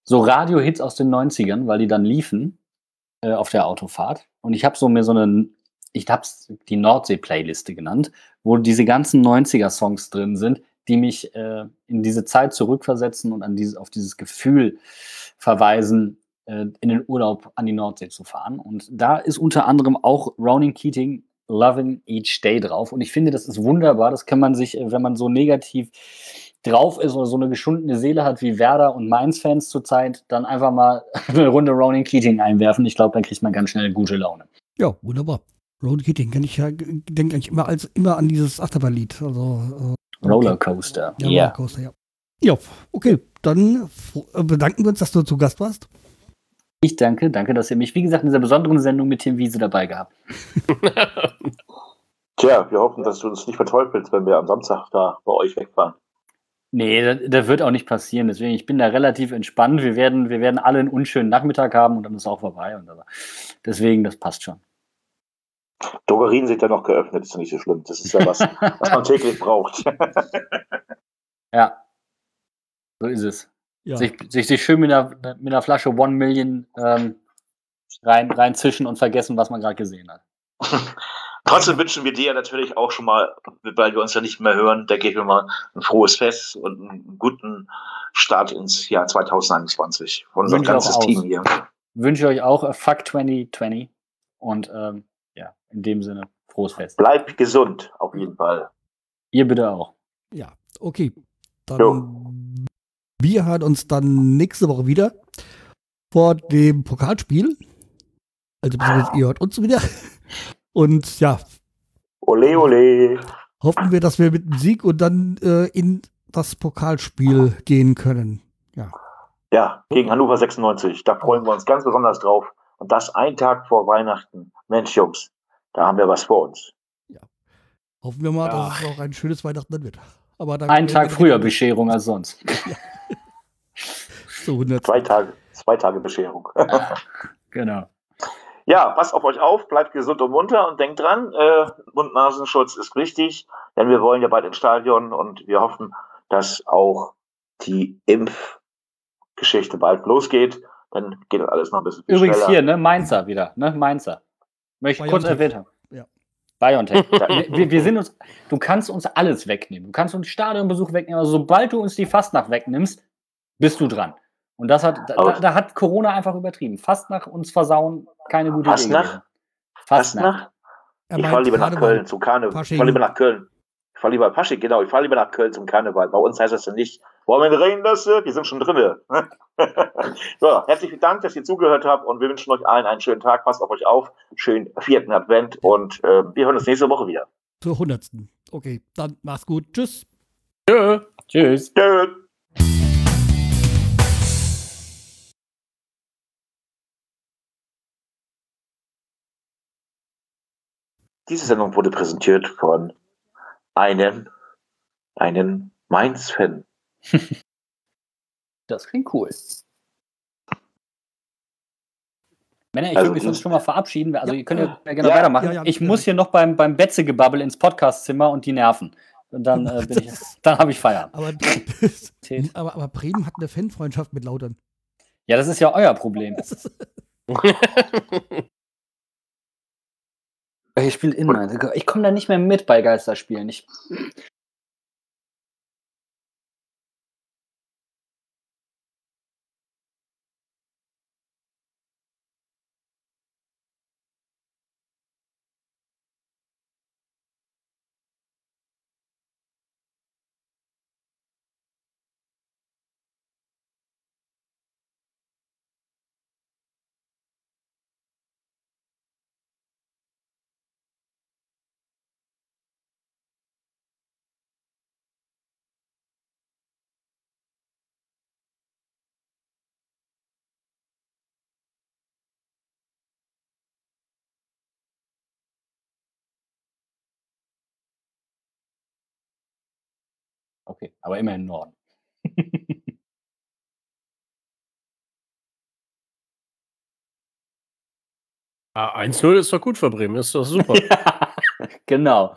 so Radio-Hits aus den 90ern, weil die dann liefen äh, auf der Autofahrt. Und ich habe so mir so eine, ich habe es die Nordsee-Playliste genannt, wo diese ganzen 90er-Songs drin sind, die mich äh, in diese Zeit zurückversetzen und an dieses, auf dieses Gefühl verweisen, äh, in den Urlaub an die Nordsee zu fahren. Und da ist unter anderem auch Ronan Keating Loving Each Day drauf. Und ich finde, das ist wunderbar. Das kann man sich, äh, wenn man so negativ drauf ist oder so eine geschundene Seele hat wie Werder und Mainz-Fans zurzeit, dann einfach mal eine Runde Ronan Keating einwerfen. Ich glaube, dann kriegt man ganz schnell gute Laune.
Ja, wunderbar. Ronan Keating kann ich ja, denke ich immer, als, immer an dieses Achterbahnlied. Also,
äh, Rollercoaster.
Ja, yeah. Rollercoaster, ja. Ja, okay. Dann äh, bedanken wir uns, dass du zu Gast warst.
Ich danke, danke, dass ihr mich, wie gesagt, in dieser besonderen Sendung mit Tim Wiese dabei gehabt.
Tja, wir hoffen, dass du uns nicht verteufelst, wenn wir am Samstag da bei euch wegfahren.
Nee, das, das, wird auch nicht passieren. Deswegen, ich bin da relativ entspannt. Wir werden, wir werden alle einen unschönen Nachmittag haben und dann ist es auch vorbei. Und aber, deswegen, das passt schon.
Drogerien sind ja noch geöffnet, ist ja nicht so schlimm. Das ist ja was, was man täglich braucht.
ja, so ist es. Ja. Sich, sich, sich, schön mit einer, mit einer Flasche One Million ähm, rein, reinzischen und vergessen, was man gerade gesehen hat.
Trotzdem wünschen wir dir natürlich auch schon mal, weil wir uns ja nicht mehr hören, denke ich mir mal, ein frohes Fest und einen guten Start ins Jahr 2021 von unserem ganzes Team hier.
Wünsche euch auch a Fuck 2020 und ähm, ja, in dem Sinne, frohes Fest.
Bleibt gesund, auf jeden Fall.
Ihr bitte auch.
Ja, okay. Dann jo. wir hören uns dann nächste Woche wieder vor dem Pokalspiel. Also ihr hört uns wieder. Und ja.
Ole, ole.
Hoffen wir, dass wir mit dem Sieg und dann äh, in das Pokalspiel gehen können. Ja.
Ja, gegen Hannover 96. Da freuen wir uns ganz besonders drauf. Und das ein Tag vor Weihnachten. Mensch, Jungs, da haben wir was vor uns.
Ja. Hoffen wir mal, ja. dass es auch ein schönes Weihnachten dann wird.
Aber dann ein Tag früher Bescherung als sonst. Ja.
so 100. Zwei Tage, zwei Tage Bescherung.
genau.
Ja, passt auf euch auf, bleibt gesund und munter und denkt dran, äh, Mund-Nasenschutz ist wichtig, denn wir wollen ja bald ins Stadion und wir hoffen, dass auch die Impfgeschichte bald losgeht. Dann geht das alles noch ein bisschen
Übrigens schneller. hier, ne, Mainzer wieder, ne, Mainzer. Möchte ich kurz erwähnt haben. Ja. BioNTech. wir, wir, sind uns, du kannst uns alles wegnehmen. Du kannst uns Stadionbesuch wegnehmen, aber sobald du uns die Fastnacht wegnimmst, bist du dran. Und das hat, da, da, hat Corona einfach übertrieben. Fast nach uns versauen, keine gute
Fast Idee. Nach? Fast nach? Ich fahre lieber nach Köln zum Karneval. Ich fahre lieber nach Köln. Ich fahre lieber Paschig, genau. Ich fahre lieber nach Köln zum Karneval. Bei uns heißt das ja nicht Wollen wir reden das? Wir sind schon drinne. so, herzlichen Dank, dass ihr zugehört habt und wir wünschen euch allen einen schönen Tag. Passt auf euch auf. Schönen vierten Advent und äh, wir hören uns nächste Woche wieder.
Zur hundertsten. Okay, dann mach's gut. Tschüss.
Tschö. Tschüss.
Tschö. Diese Sendung wurde präsentiert von einem, einem Mainz-Fan.
Das klingt cool. Männer, ich
Also
würde mich sonst schon mal verabschieden. Also,
Ja.
ihr könnt ja, gerne
Ja,
weitermachen.
ja, ja,
ich
ja.
muss hier noch beim, beim Betze-Gebabbel ins Podcastzimmer und die nerven. Und dann, äh, bin ich, dann habe ich Feierabend.
Aber, aber, aber Bremen hat eine Fanfreundschaft mit Lautern.
Ja, das ist ja euer Problem. Ich spiele immer. Ich komme da nicht mehr mit bei Geisterspielen. Ich, aber immer im Norden.
Ah, 1-0 ist doch gut für Bremen, ist doch super.
genau.